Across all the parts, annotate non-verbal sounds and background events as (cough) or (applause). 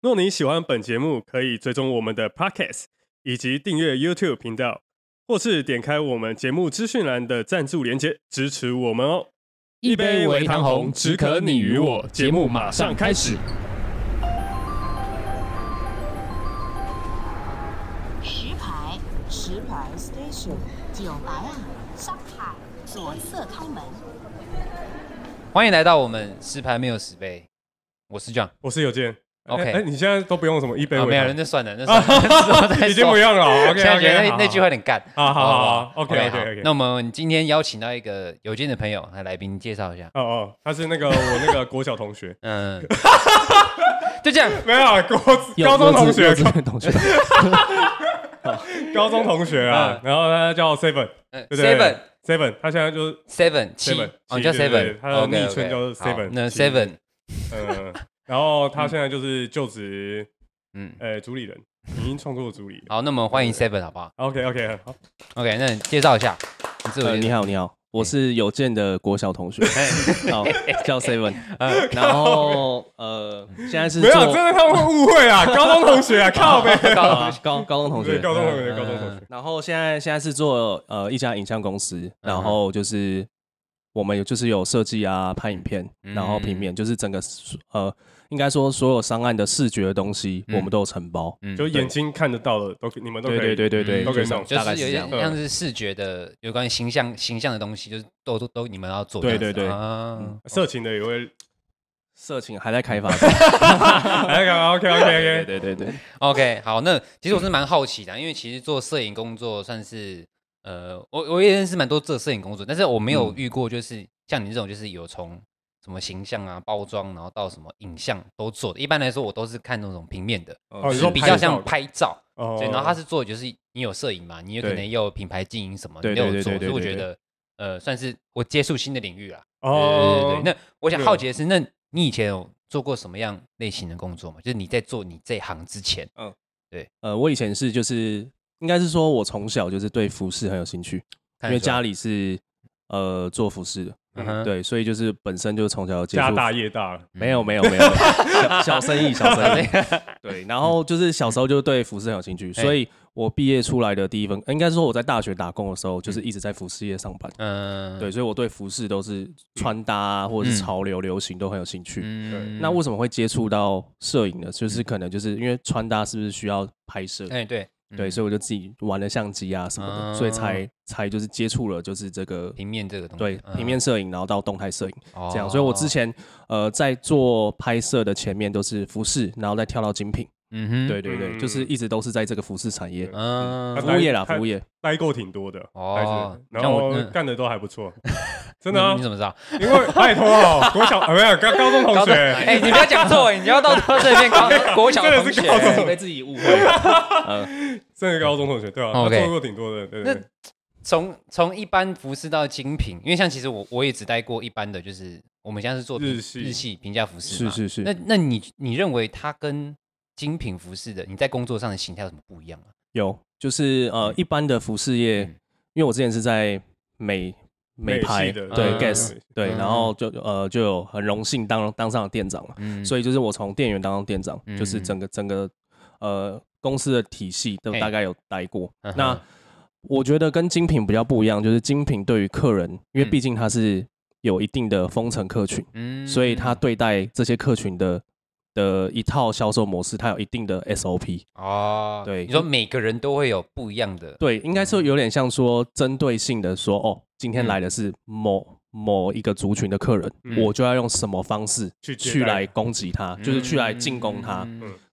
若你喜欢本节目，可以追踪我们的 Podcast，以及订阅 YouTube 频道，或是点开我们节目资讯栏的赞助连接支持我们哦。一杯微糖红，只可你与我。节目马上开始。十牌，十牌 Station，九白啊，上海，左侧开门。欢迎来到我们十牌没有十杯，我是 John，我是有健。OK，哎，你现在都不用什么一杯，没有人，那算了，那算了，(laughs) 已经不用了。OK，现在觉得那那句话有点干。好好好，OK，OK，OK。那我们今天邀请到一个有健的朋友，来来宾介绍一下。哦哦，他是那个我那个国小同学。(laughs) 嗯，(laughs) 就这样，没有国高中同学，同学，高中同学啊。然后他叫 Seven，对不对？Seven，Seven，他现在就是 Seven 七，哦叫 Seven，他的昵称叫 Seven。那 Seven，嗯。然后他现在就是就职，嗯，呃，主理人，影音创作主理。(laughs) 好，那么欢迎 Seven 好不好？OK，OK，好，OK，那你介绍一下。你好，你好，我是有健的国小同学，(laughs) 好，叫 Seven。(laughs) 然后呃，现在是没有，真的他们会误会啊，高中同学啊，靠呗，高高高中同学，高中同学，高中同学。然后现在现在是做呃一家影像公司，然后就是我们有就是有设计啊，拍影片，然后平面，就是整个呃。应该说，所有商案的视觉的东西，我们都有承包，就眼睛看得到的都，你们都可以，对对对对，都可以弄。就是有点像是视觉的，有关于形象形象的东西，就是都都都你们要做。对对对，色情的也会，色情还在开发，(laughs) 还在开发。(laughs) OK OK OK，对对对，OK。好，那其实我是蛮好奇的，因为其实做摄影工作算是，呃，我我也认识蛮多做摄影工作，但是我没有遇过，就是像你这种，就是有从。什么形象啊，包装，然后到什么影像都做的。一般来说，我都是看那种平面的，就是比较像拍照。对，然后他是做，就是你有摄影嘛，你有可能也有品牌经营什么，你都有做。所以我觉得，呃，算是我接触新的领域啦。哦，对对对。那我想好奇的是，那你以前有做过什么样类型的工作吗？就是你在做你这行之前，嗯，对，呃，我以前是就是应该是说我从小就是对服饰很有兴趣，因为家里是呃做服饰的。对，所以就是本身就从小接触，家大业大了，没有没有没有，小生意小生意。(laughs) 对，然后就是小时候就对服饰很有兴趣，所以我毕业出来的第一份，应该说我在大学打工的时候，就是一直在服饰业上班。嗯，对，所以我对服饰都是穿搭或者是潮流流行都很有兴趣。嗯，那为什么会接触到摄影呢？就是可能就是因为穿搭是不是需要拍摄？哎，对。对，所以我就自己玩了相机啊什么的，所以才才就是接触了就是这个平面这个东西。对，平面摄影，然后到动态摄影这样。所以我之前呃在做拍摄的前面都是服饰，然后再跳到精品。嗯哼，对对对，就是一直都是在这个服饰产业，嗯，服务业啦，服务业待过挺多的哦，然后干的都还不错，(laughs) 真的啊？你怎么知道？因为拜托哦，国小 (laughs) 没有高高中同学，哎，你不要讲错，你要到这边高 (laughs) 国小同学，被自己误会，嗯，真的高中同学对啊，他做过挺多的，对对。那从从一般服饰到精品，因为像其实我我也只待过一般的，就是我们现在是做日系日系平价服饰，是是是。那那你你认为它跟精品服饰的，你在工作上的形态有什么不一样啊？有，就是呃，一般的服饰业，因为我之前是在美美拍，对 Guess，对，然后就呃就有很荣幸当当上了店长了，所以就是我从店员当到店长，就是整个整个呃公司的体系都大概有待过。那我觉得跟精品比较不一样，就是精品对于客人，因为毕竟它是有一定的封尘客群，所以他对待这些客群的。的一套销售模式，它有一定的 SOP 哦。对，你说每个人都会有不一样的，对，应该是有点像说针对性的说，哦，今天来的是某某一个族群的客人，我就要用什么方式去去来攻击他，就是去来进攻他，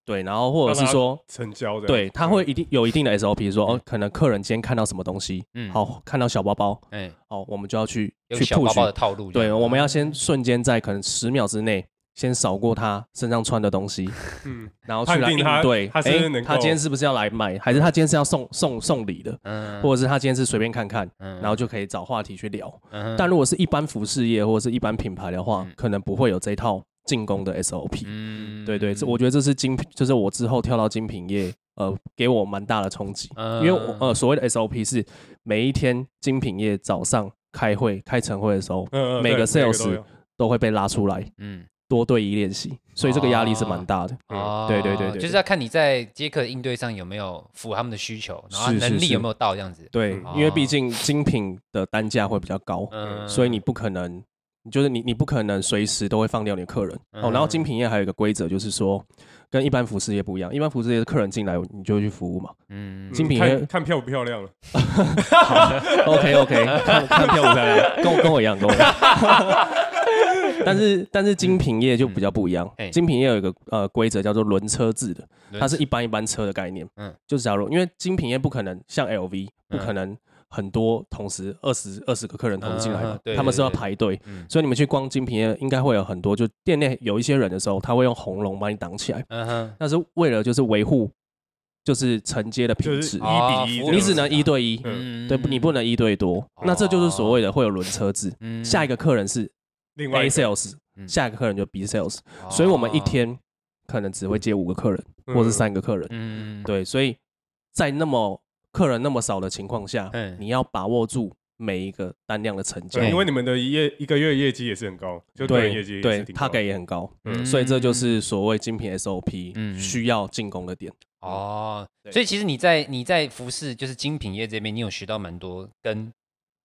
对，然后或者是说成交的，对，他会一定有一定的 SOP，说哦，可能客人今天看到什么东西，嗯。好，看到小包包，哎，哦，我们就要去去 push 小包包的套路，对，我们要先瞬间在可能十秒之内。先扫过他身上穿的东西，嗯，然后去来应对，他是能他今天是不是要来买，还是他今天是要送送送礼的，嗯，或者是他今天是随便看看，嗯，然后就可以找话题去聊。但如果是一般服饰业或者是一般品牌的话，可能不会有这一套进攻的 SOP。嗯，对对，这我觉得这是精品，就是我之后跳到精品业，呃，给我蛮大的冲击，因为我呃所谓的 SOP 是每一天精品业早上开会开晨会的时候，每个 sales 都会被拉出来，嗯。多对一练习，所以这个压力是蛮大的。哦，对对对对，就是要看你在接客应对上有没有符合他们的需求，然后能力有没有到这样子。对，因为毕竟精品的单价会比较高，所以你不可能，就是你你不可能随时都会放掉你的客人。哦，然后精品业还有一个规则，就是说跟一般服饰业不一样，一般服饰业的客人进来你就去服务嘛。嗯，精品业看漂不漂亮了。(laughs) OK OK，(laughs) 看看漂不漂亮，跟我跟我一样，跟我一样。(laughs) 但是但是精品业就比较不一样，嗯、精品业有一个呃规则叫做轮车制的，它是一般一般车的概念，嗯，就是假如因为精品业不可能像 LV 不可能很多同时二十二十个客人同时进来的，他们是要排队，嗯、所以你们去逛精品店应该会有很多，就店内有一些人的时候，他会用红龙把你挡起来，嗯哼，那是为了就是维护就是承接的品质，一比一，你只能一对一，嗯，对，你不能一对多，那这就是所谓的会有轮车制，下一个客人是。另外 A sales，下一个客人就 B sales，所以我们一天可能只会接五个客人，或是三个客人。嗯，对，所以在那么客人那么少的情况下，你要把握住每一个单量的成交。因为你们的业一个月业绩也是很高，就对业绩对他给也很高，嗯所以这就是所谓精品 SOP 需要进攻的点。哦，所以其实你在你在服饰就是精品业这边，你有学到蛮多跟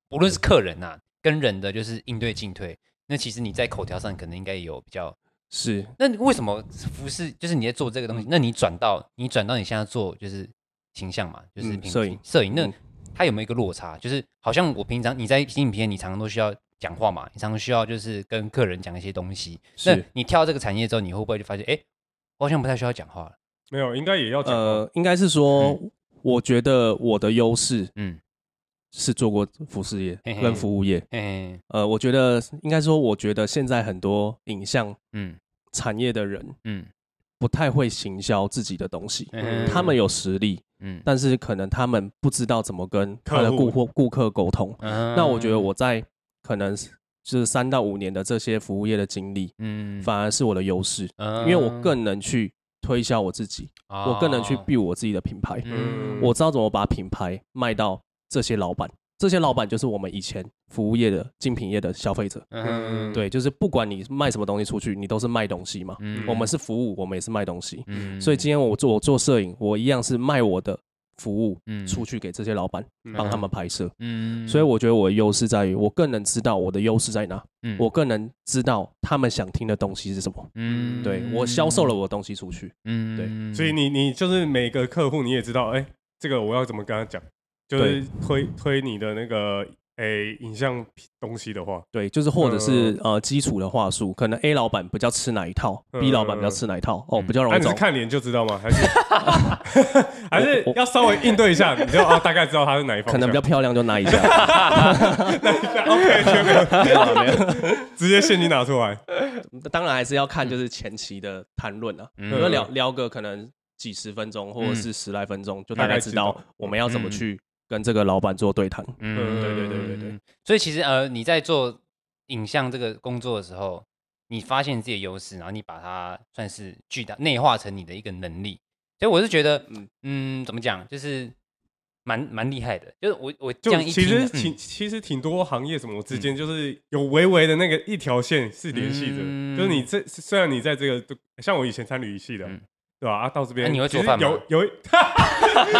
不论是客人呐，跟人的就是应对进退。那其实你在口条上可能应该有比较是，那为什么服饰就是你在做这个东西？那你转到你转到你现在做就是形象嘛，就是摄影摄影，那它有没有一个落差？就是好像我平常你在影片，你常常都需要讲话嘛，你常常需要就是跟客人讲一些东西。那你跳这个产业之后，你会不会就发现，哎，我好像不太需要讲话了？没有，应该也要讲。呃，应该是说，我觉得我的优势，嗯。是做过服饰业跟服务业，嘿嘿呃，我觉得应该说，我觉得现在很多影像嗯产业的人嗯不太会行销自己的东西，他们有实力嗯，但是可能他们不知道怎么跟他的顾客顾客沟通。户那我觉得我在可能就是三到五年的这些服务业的经历，嗯，反而是我的优势，嗯、因为我更能去推销我自己，哦、我更能去 build 我自己的品牌，嗯，我知道怎么把品牌卖到。这些老板，这些老板就是我们以前服务业的精品业的消费者。嗯，对，就是不管你卖什么东西出去，你都是卖东西嘛。嗯，我们是服务，我们也是卖东西。嗯，所以今天我做我做摄影，我一样是卖我的服务，嗯，出去给这些老板帮他们拍摄。嗯，所以我觉得我的优势在于，我更能知道我的优势在哪。嗯，我更能知道他们想听的东西是什么。嗯，对，我销售了我的东西出去。嗯，对，所以你你就是每个客户你也知道，哎，这个我要怎么跟他讲。就是推推你的那个诶影像东西的话，对，就是或者是呃基础的话术，可能 A 老板比较吃哪一套，B 老板比较吃哪一套，哦，比较容易。你是看脸就知道吗？还是 (laughs) 还是要稍微应对一下，你就啊大概知道他是哪一方。可能比较漂亮就拿一下，(laughs) 拿一下。OK，(laughs) 没有没有没有，直接现金拿出来。当然还是要看就是前期的谈论啊，比如聊聊个可能几十分钟或者是十来分钟，就大概知道我们要怎么去。跟这个老板做对谈，嗯，对对对对对。所以其实呃，你在做影像这个工作的时候，你发现自己的优势，然后你把它算是巨大内化成你的一个能力。所以我是觉得，嗯嗯，怎么讲，就是蛮蛮厉害的。就是我我这样一，其实挺其实挺多行业什么之间，就是有微微的那个一条线是联系的。就是你这虽然你在这个，像我以前参旅一系的。对吧？啊，到这边，你会煮饭吗？有有，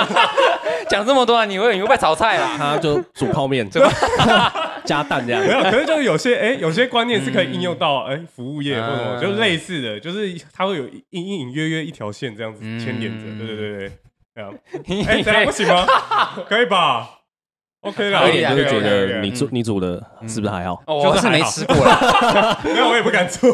(laughs) 讲这么多啊，你会你会不会炒菜啦？(laughs) 他就煮泡面，(laughs) 加蛋这样。没有，可是就是有些哎，有些观念是可以应用到哎服务业或什么，就类似的，就是它会有隐隐隐约约一条线这样子牵连着。对对对对，这样。哎，这样不行吗？可以吧？OK 啦。有点就是觉得你煮你煮的是不是还好？我是没吃过啦，(laughs) 没有，我也不敢做。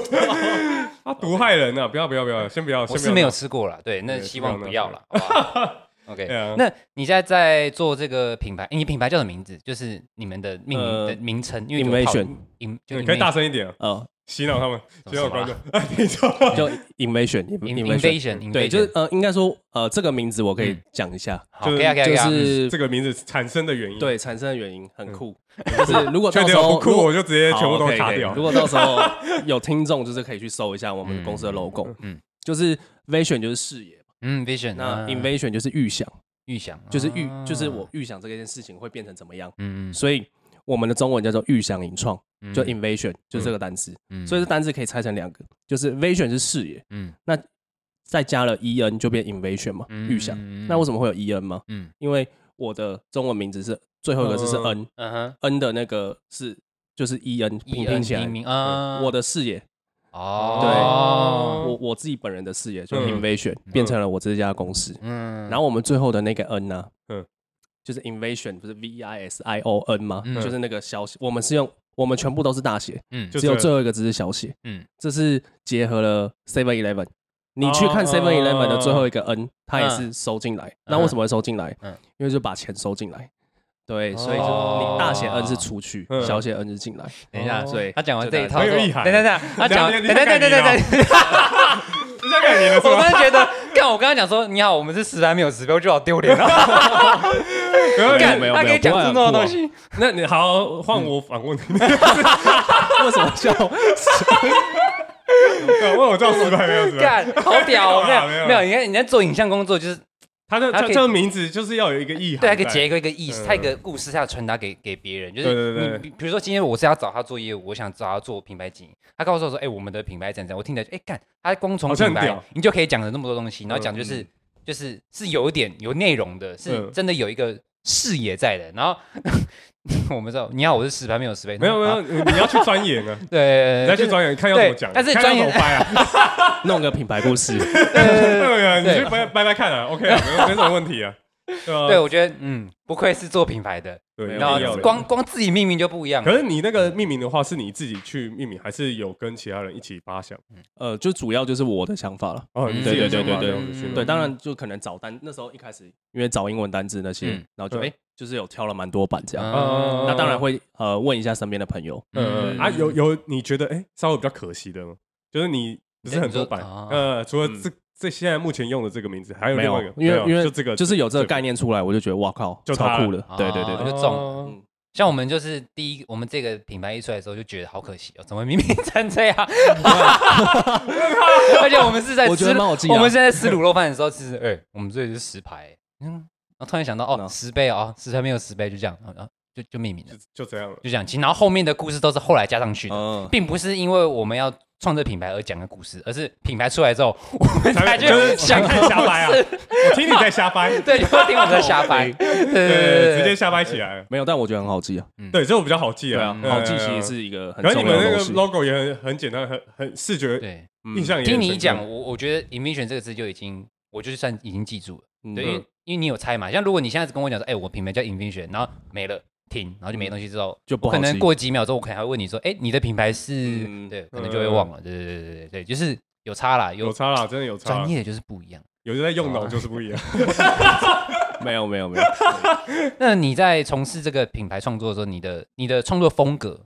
他毒害人啊！不要不要不要，先不要。我是没有吃过了，对，那希望不要了。(laughs) OK，那你现在在做这个品牌，你品牌叫什么名字？就是你们的命名的名称，因为 Inmation，可以大声一点。呃洗脑他们，洗脑观众。(laughs) 就 invasion，invasion，对，就是呃，应该说呃，这个名字我可以讲一下，就是就是这个名字产生的原因，对，产生的原因很酷。(laughs) 就是如果到时候不酷，我就直接全部都卡掉。如果到时候有听众，就是可以去搜一下我们公司的 logo，嗯，就是 vision 就是视野，嗯，vision，那 invasion 就是预想，预想就是预，就是我预想这件事情会变成怎么样，嗯，所以。我们的中文叫做预想影创，就 invasion，就这个单词，所以这单词可以拆成两个，就是 vision 是视野，嗯，那再加了 en 就变 invasion 嘛，预想。那为什么会有 en 吗？嗯，因为我的中文名字是最后一个字是 n，嗯哼，n 的那个是就是 en 拼拼起来，我的视野，哦，对，我我自己本人的视野就 invasion 变成了我这家公司，嗯，然后我们最后的那个 n 呢，嗯。就是 invasion 不是 V I S I O N 吗？就是那个小写，我们是用我们全部都是大写，嗯，只有最后一个字是小写，嗯，这是结合了 Seven Eleven，你去看 Seven Eleven 的最后一个 N，它也是收进来，那为什么会收进来？嗯，因为就把钱收进来，对，所以就你大写 N 是出去，小写 N 是进来。等一下，所以 (laughs) 他讲完这一套，等等等，他讲，等等等等等等。我突然觉得，看我刚刚讲说你好，我们是实拍没有指标，就好丢脸了。(laughs) (laughs) 没有没有，他可以讲出那么多东西。那你好，换我反问你，(laughs) 为什么叫？问我叫实拍没有？实干，好屌，没有没有，你看你在做影像工作就是。他的他这个名字就是要有一个意涵，对，他可以结一个一个意思，他一个故事，他要传达给给别人，就是你比如说今天我是要找他做业务，我想找他做品牌经营，他告诉我说，哎，我们的品牌怎样，我听着，哎，干，他光从品牌，你就可以讲了那么多东西，然后讲就是就是是有一点有内容的，是真的有一个视野在的，然后。(laughs) 我们知道，你好，我是实拍，没有实拍，没有没有，你要去钻研啊。对，你要去钻研，看要怎么讲。但是钻研拍啊，(laughs) 弄个品牌故事。对，(laughs) 你去掰掰掰看啊，OK 啊，没有没什么问题啊。(laughs) 对，我觉得嗯，不愧是做品牌的。对，然后光光自己命名就不一样。可是你那个命名的话，是你自己去命名，还是有跟其他人一起发想？呃，就主要就是我的想法了。哦，对对对对对，对，当然就可能找单，那时候一开始因为找英文单字那些，然后就哎。就是有挑了蛮多版这样，那当然会呃问一下身边的朋友，嗯啊有有你觉得哎稍微比较可惜的吗？就是你不是很多版，呃除了这这现在目前用的这个名字，还有另外一个，因为因为就这个就是有这个概念出来，我就觉得哇靠，就超酷了，对对对，就中。像我们就是第一，我们这个品牌一出来的时候就觉得好可惜哦，怎么明明成这样？(laughs) 而且我们是在吃，我们现在吃卤肉饭的时候，其实哎我们这里是十排，嗯。然后突然想到，哦，十倍哦，实拍没有十倍，就这样，然后就就命名了，就这样了，就这样。其实然后后面的故事都是后来加上去的，并不是因为我们要创这品牌而讲的故事，而是品牌出来之后，我们才就是想瞎掰啊。(laughs) 我听你在瞎掰，对，就听我在瞎掰，对对，直接瞎掰起来。没有，但我觉得很好记啊。对，这我比较好记啊，好记其实是一个很。可是你们那个 logo 也很很简单，很很视觉，对，印象也。听你讲，我我觉得 “invention” 这个字就已经，我就算已经记住了，对。因为你有猜嘛，像如果你现在跟我讲说，哎，我品牌叫 “invention”，然后没了，停，然后就没东西之后，就不可能过几秒钟，我可能还会问你说，哎，你的品牌是，对，可能就会忘了，对对对对对对，就是有差啦，有差啦，真的有差，专业就是不一样，有人在用脑就是不一样，没有没有没有。(laughs) 那你在从事这个品牌创作的时候，你的你的创作风格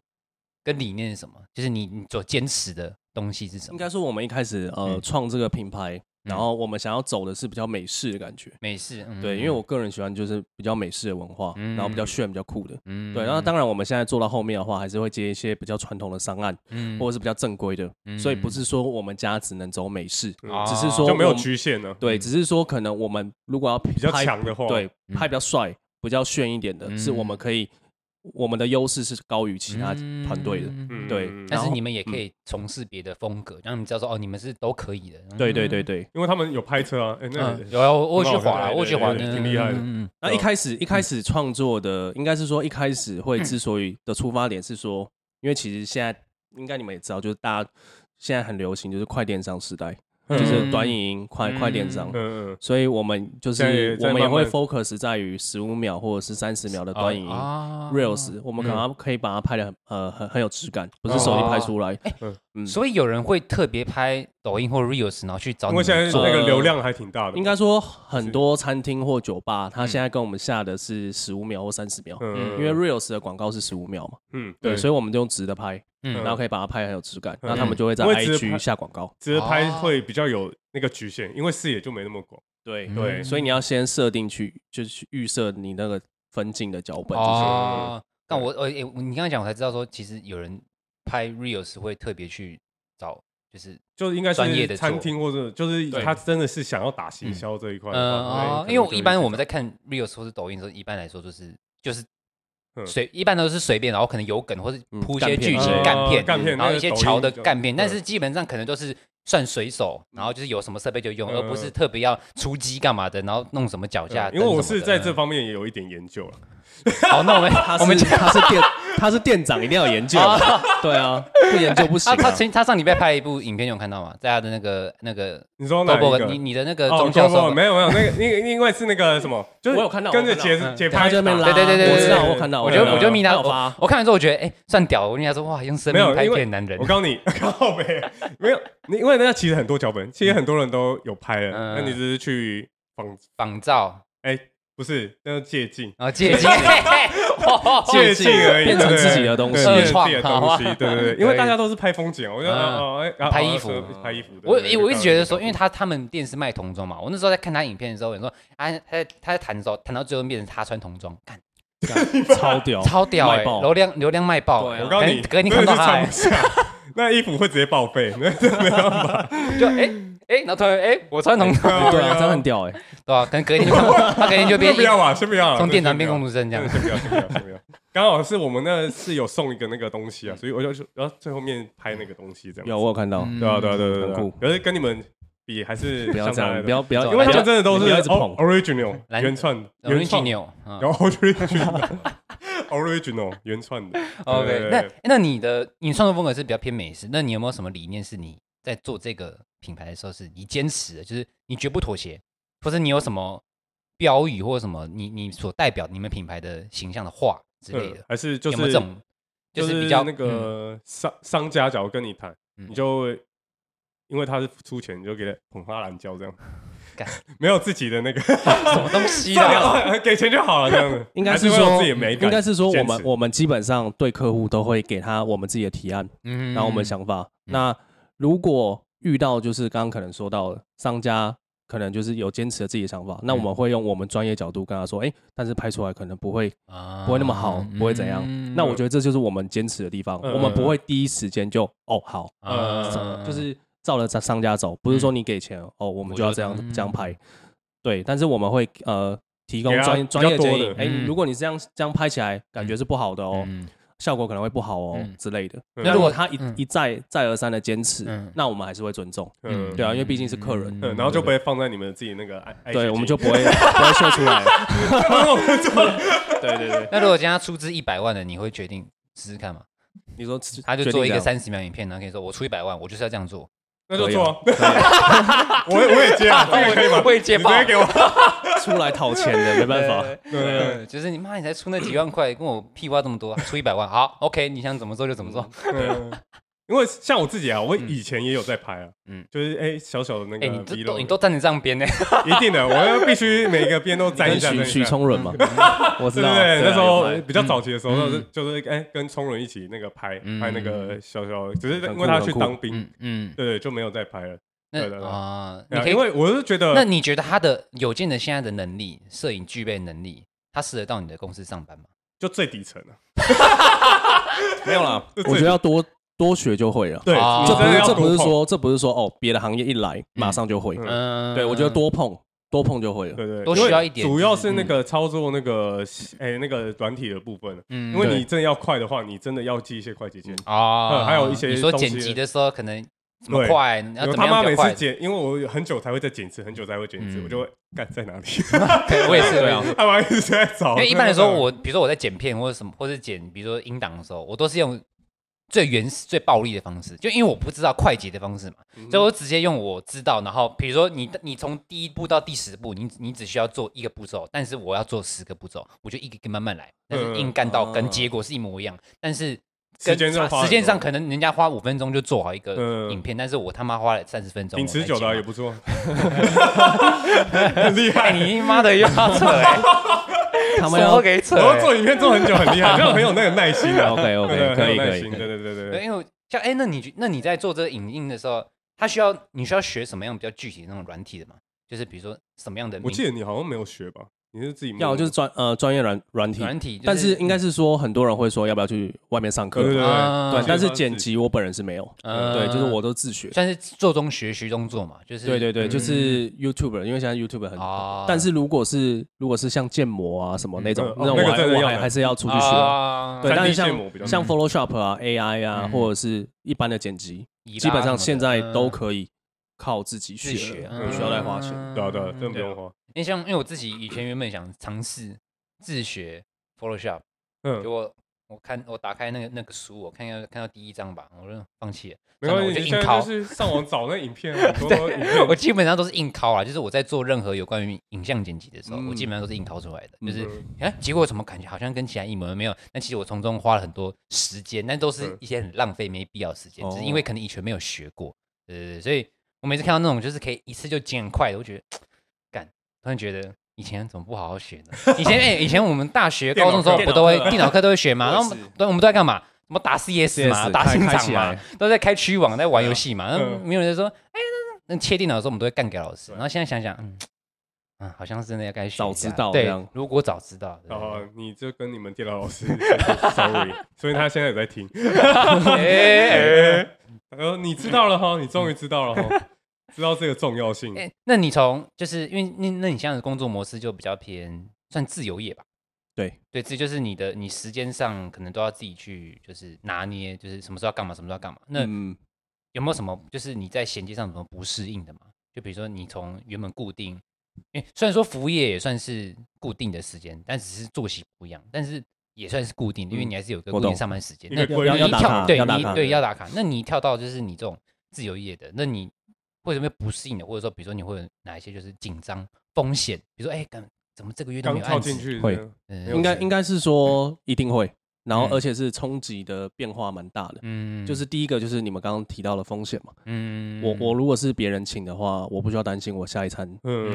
跟理念是什么？就是你你所坚持的东西是什么？应该说我们一开始呃创这个品牌。然后我们想要走的是比较美式的感觉，美式，对，因为我个人喜欢就是比较美式的文化，然后比较炫、比较酷的，对。然后当然我们现在做到后面的话，还是会接一些比较传统的商案，或者是比较正规的，所以不是说我们家只能走美式，只是说就没有局限了。对，只是说可能我们如果要比较强的话，对，拍比较帅、比较炫一点的，是我们可以。我们的优势是高于其他团队的，对。但是你们也可以从事别的风格，让你们知道说哦，你们是都可以的。对对对对，因为他们有拍车啊，哎，那有啊，我去滑，我去滑，挺厉害的。那一开始一开始创作的，应该是说一开始会之所以的出发点是说，因为其实现在应该你们也知道，就是大家现在很流行就是快电商时代。就是短影音快快电商，所以我们就是我们也会 focus 在于十五秒或者是三十秒的短影音 reels，我们可能可以把它拍的呃很很有质感，不是手机拍出来嗯。所以有人会特别拍抖音或 reels，然后去找。因为现在那个流量还挺大的。应该说很多餐厅或酒吧，他现在跟我们下的是十五秒或三十秒，因为 reels 的广告是十五秒嘛。嗯，对，所以我们就用直的拍。嗯，然后可以把它拍很有质感，那他们就会在 IG 下广告。直拍会比较有那个局限，因为视野就没那么广。对对，所以你要先设定去，就是去预设你那个分镜的脚本。哦，但我我你刚刚讲，我才知道说，其实有人拍 Reels 会特别去找。就是就应该专业的餐厅或者就是他真的是想要打行销这一块。嗯，因为一般我们在看 Reels 或是抖音的时候，一般来说就是就是随一般都是随便，然后可能有梗或是铺一些剧情干片，然后一些桥的干片，但是基本上可能都是算随手，然后就是有什么设备就用，而不是特别要出击干嘛的，然后弄什么脚架。因为我是在这方面也有一点研究了。(laughs) 好，那我们他是他是店他是店长，一定要研究。(laughs) 对啊，不研究不行。他他他上礼拜拍一部影片，有看到吗？在他的那个那个，你说哪个？你你的那个宗教说没有没有，(laughs) 那个因因为是那个什么，就是我有看到跟着节节拍这边拉。对对对对，我知道我看到。我觉得我觉得米娜，我看完之后我觉得哎算屌。我跟他说哇，用生命拍片男人。我告诉你，靠北没有你，因为那其实很多脚本，其实很多人都有拍了，那你只是去仿仿照哎。不是，那是借镜。啊，借镜，(laughs) 借镜而已，变成自己的东西，自己的东西，对对对，因为大家都是拍风景，我觉得拍衣服，拍衣服。我我一直觉得说，因为他他们店是卖童装嘛，我那时候在看他影片的时候，我说啊，他在他在谈的时候，谈到最后变成他穿童装，看，(laughs) 超屌，超屌，哎，流量流量卖爆，我告诉你，哥，你看到他，(laughs) 那衣服会直接报废，那没办法，就哎。哎，然后突然哎，我穿童装，对啊，真的很屌哎，对吧？(laughs) 可能隔天就他隔天就变，不要啊，先不要，从店长变工读生这样，先不要，先不要，先不要。刚好是我们那是有送一个那个东西啊，所以我就说，然后最后面拍那个东西这样。有，我有看到，对啊，对啊，对对对。可是跟你们比还是不要这样，不要不要，因为他们真的都是 original 原创原创，然后 original (laughs) original 原创的。OK，那那你的你创作风格是比较偏美式，那你有没有什么理念是你？在做这个品牌的时候，是你坚持的，就是你绝不妥协，或者你有什么标语或者什么你你所代表你们品牌的形象的话之类的，还是就是有没有这种，就是比较那个商商家假如跟你谈，你就因为他是出钱，你就给他捧花篮教这样，(laughs) 没有自己的那个什么东西啊，给钱就好了这样子，(laughs) 应该是说自己没，应该是说我们我们基本上对客户都会给他我们自己的提案，嗯，然后我们想法那。如果遇到就是刚刚可能说到的商家，可能就是有坚持了自己的想法，那我们会用我们专业角度跟他说，哎，但是拍出来可能不会不会那么好，不会怎样。那我觉得这就是我们坚持的地方，我们不会第一时间就哦好，就是照着商家走，不是说你给钱哦，我们就要这样这样拍。对，但是我们会呃提供专专业建议，哎，如果你这样这样拍起来感觉是不好的哦。效果可能会不好哦之类的。那如果他一一再再而三的坚持，那我们还是会尊重。嗯，对啊，因为毕竟是客人。然后就不会放在你们自己那个爱。对，我们就不会不会秀出来。(laughs) 对对对。那如果今天他出资一百万的，你会决定试试看吗？你说他就做一个三十秒影片，然后跟你说我出一百万，我就是要这样做。那就做，(laughs) 我我也接啊，(laughs) 这个可以吗？我也接，直接给我。(laughs) 出来讨钱的，没办法。对，就是你妈，你才出那几万块，跟我屁话这么多，出一百万，好，OK，你想怎么做就怎么做。因为像我自己啊，我以前也有在拍啊，嗯，就是哎小小的那个，哎你都你都站在这样编呢，(laughs) 一定的，我要必须每个边都站一下。许聪伦嘛，(laughs) 我知道，对，那时候比较早期的时候，就是就是哎跟聪伦一起那个拍拍那个小小，只是因为他去当兵，嗯，对对，就没有再拍了。对对啊，你可以，因为我是觉得，那你觉得他的有见的现在的能力，摄影具备能力，他适合到你的公司上班吗？就最底层了，(laughs) 没有啦，我觉得要多。多学就会了，对，这不是这不是说这不是说哦，别的行业一来马上就会，嗯，对我觉得多碰多碰就会了，对对，多需要一点，主要是那个操作那个哎那个软体的部分，嗯，因为你真的要快的话，你真的要记一些快捷键啊，还有一些你说剪辑的时候可能怎么快，要怎么样他妈每次剪，因为我很久才会再剪一次，很久才会剪一次，我就会干在哪里，(laughs) 我也是这样，(laughs) 他妈一直在找，因为一般来说我比如说我在剪片或者什么，或者剪比如说音档的时候，我都是用。最原始、最暴力的方式，就因为我不知道快捷的方式嘛，所以我直接用我知道。然后，比如说你，你从第一步到第十步，你你只需要做一个步骤，但是我要做十个步骤，我就一个一个慢慢来。但是硬干到跟结果是一模一样，但是时间上时间上可能人家花五分钟就做好一个影片，但是我他妈花了三十分钟。挺持久的也不错，(laughs) (laughs) 很厉害，你妈的又要扯哎！(laughs) 他们要给扯，我要做影片做很久，很厉害，就很有那个耐心的。OK OK，(laughs) 可以可以，对对对对。对，因为像哎，那你那你在做这个影印的时候，他需要你需要学什么样比较具体的那种软体的吗？就是比如说什么样的？我记得你好像没有学吧？你是自己要就是专呃专业软软体，软体，但是应该是说很多人会说要不要去外面上课？对对对，但是剪辑我本人是没有，对，就是我都自学，算是做中学学中做嘛，就是对对对，就是 YouTube，因为现在 YouTube 很，但是如果是如果是像建模啊什么那种那种，我还还是要出去学，对，但是像像 Photoshop 啊 AI 啊或者是一般的剪辑，基本上现在都可以靠自己学，不需要再花钱，对啊对啊，真不用花。因为像因为我自己以前原本想尝试自学 Photoshop，嗯，结果我看我打开那个那个书，我看要看到第一章吧，我就放弃了。没关系，我就硬拷，就是上网找那影片，很 (laughs) 多影片。我基本上都是硬拷啊，就是我在做任何有关于影像剪辑的时候，我基本上都是硬拷出来的。就是哎，结果怎么感觉好像跟其他一模没有？但其实我从中花了很多时间，但都是一些很浪费、没必要的时间，只是因为可能以前没有学过。呃，所以我每次看到那种就是可以一次就剪很快的，我觉得。突然觉得以前怎么不好好学呢？以前哎，以前我们大学、高中时候不都会电脑课都会学嘛？(laughs) 然后对，我们都在干嘛？什么打 CS 嘛，打新场嘛，都在开区域网，在玩游戏嘛。然后没有人说，哎，那那切电脑的时候，我们都会干给老师。然后现在想想，嗯，嗯，好像是真的要该学。早知道对，如果早知道，哦，你就跟你们电脑老师 (laughs) sorry，所以他现在也在听。(laughs) 哎，你知道了哈，你终于知道了哈。知道这个重要性。哎，那你从就是因为那那你现在的工作模式就比较偏算自由业吧？对对，这就是你的你时间上可能都要自己去就是拿捏，就是什么时候要干嘛，什么时候要干嘛。那有没有什么就是你在衔接上有什么不适应的嘛？就比如说你从原本固定，因为虽然说服务业也算是固定的时间，但只是作息不一样，但是也算是固定的，因为你还是有个固定上班时间。那要要打卡，对，你对要打卡。那你跳到就是你这种自由业的，那你。为什么不适应的？或者说，比如说你会有哪一些就是紧张风险？比如说，哎，怎么这个月都没有案子？会，应该应该是说一定会，然后而且是冲击的变化蛮大的。嗯，就是第一个就是你们刚刚提到的风险嘛。嗯，我我如果是别人请的话，我不需要担心我下一餐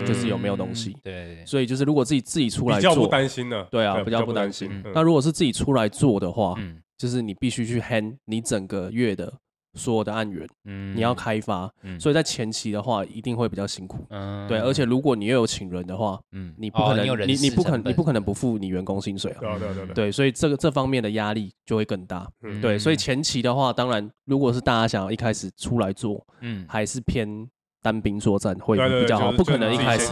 就是有没有东西。对，所以就是如果自己自己出来做，比较不担心的。对啊，比较不担心。那如果是自己出来做的话，就是你必须去 hand 你整个月的。所有的案源，嗯，你要开发，嗯，所以在前期的话一定会比较辛苦，嗯，对，而且如果你又有请人的话，嗯，你不可能，你你不可能，你不可能不付你员工薪水啊，对对对对，所以这个这方面的压力就会更大，嗯，对，所以前期的话，当然如果是大家想要一开始出来做，嗯，还是偏单兵作战会比较好，不可能一开始，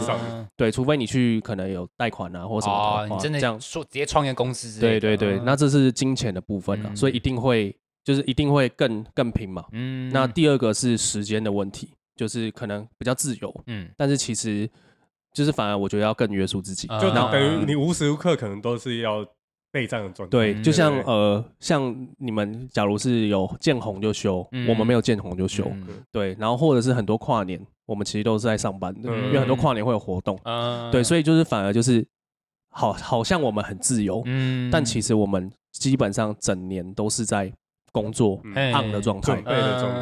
对，除非你去可能有贷款啊或什么的话，你真的这样。说直接创业公司，对对对，那这是金钱的部分啊，所以一定会。就是一定会更更拼嘛，嗯，那第二个是时间的问题，就是可能比较自由，嗯，但是其实就是反而我觉得要更约束自己，就等于你无时无刻可能都是要备战的状态，对，就像呃，像你们假如是有见红就休，我们没有见红就休，对，然后或者是很多跨年，我们其实都是在上班的，因为很多跨年会有活动，对，所以就是反而就是好，好像我们很自由，嗯，但其实我们基本上整年都是在。工作 on 的状态，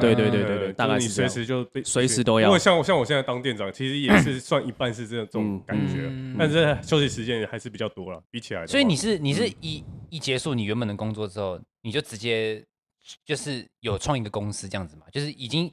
对对对对对，大概你随时就随时都要。因为像我像我现在当店长，其实也是算一半是这种感觉，但是休息时间还是比较多了，比起来。所以你是你是一一结束你原本的工作之后，你就直接就是有创一个公司这样子嘛？就是已经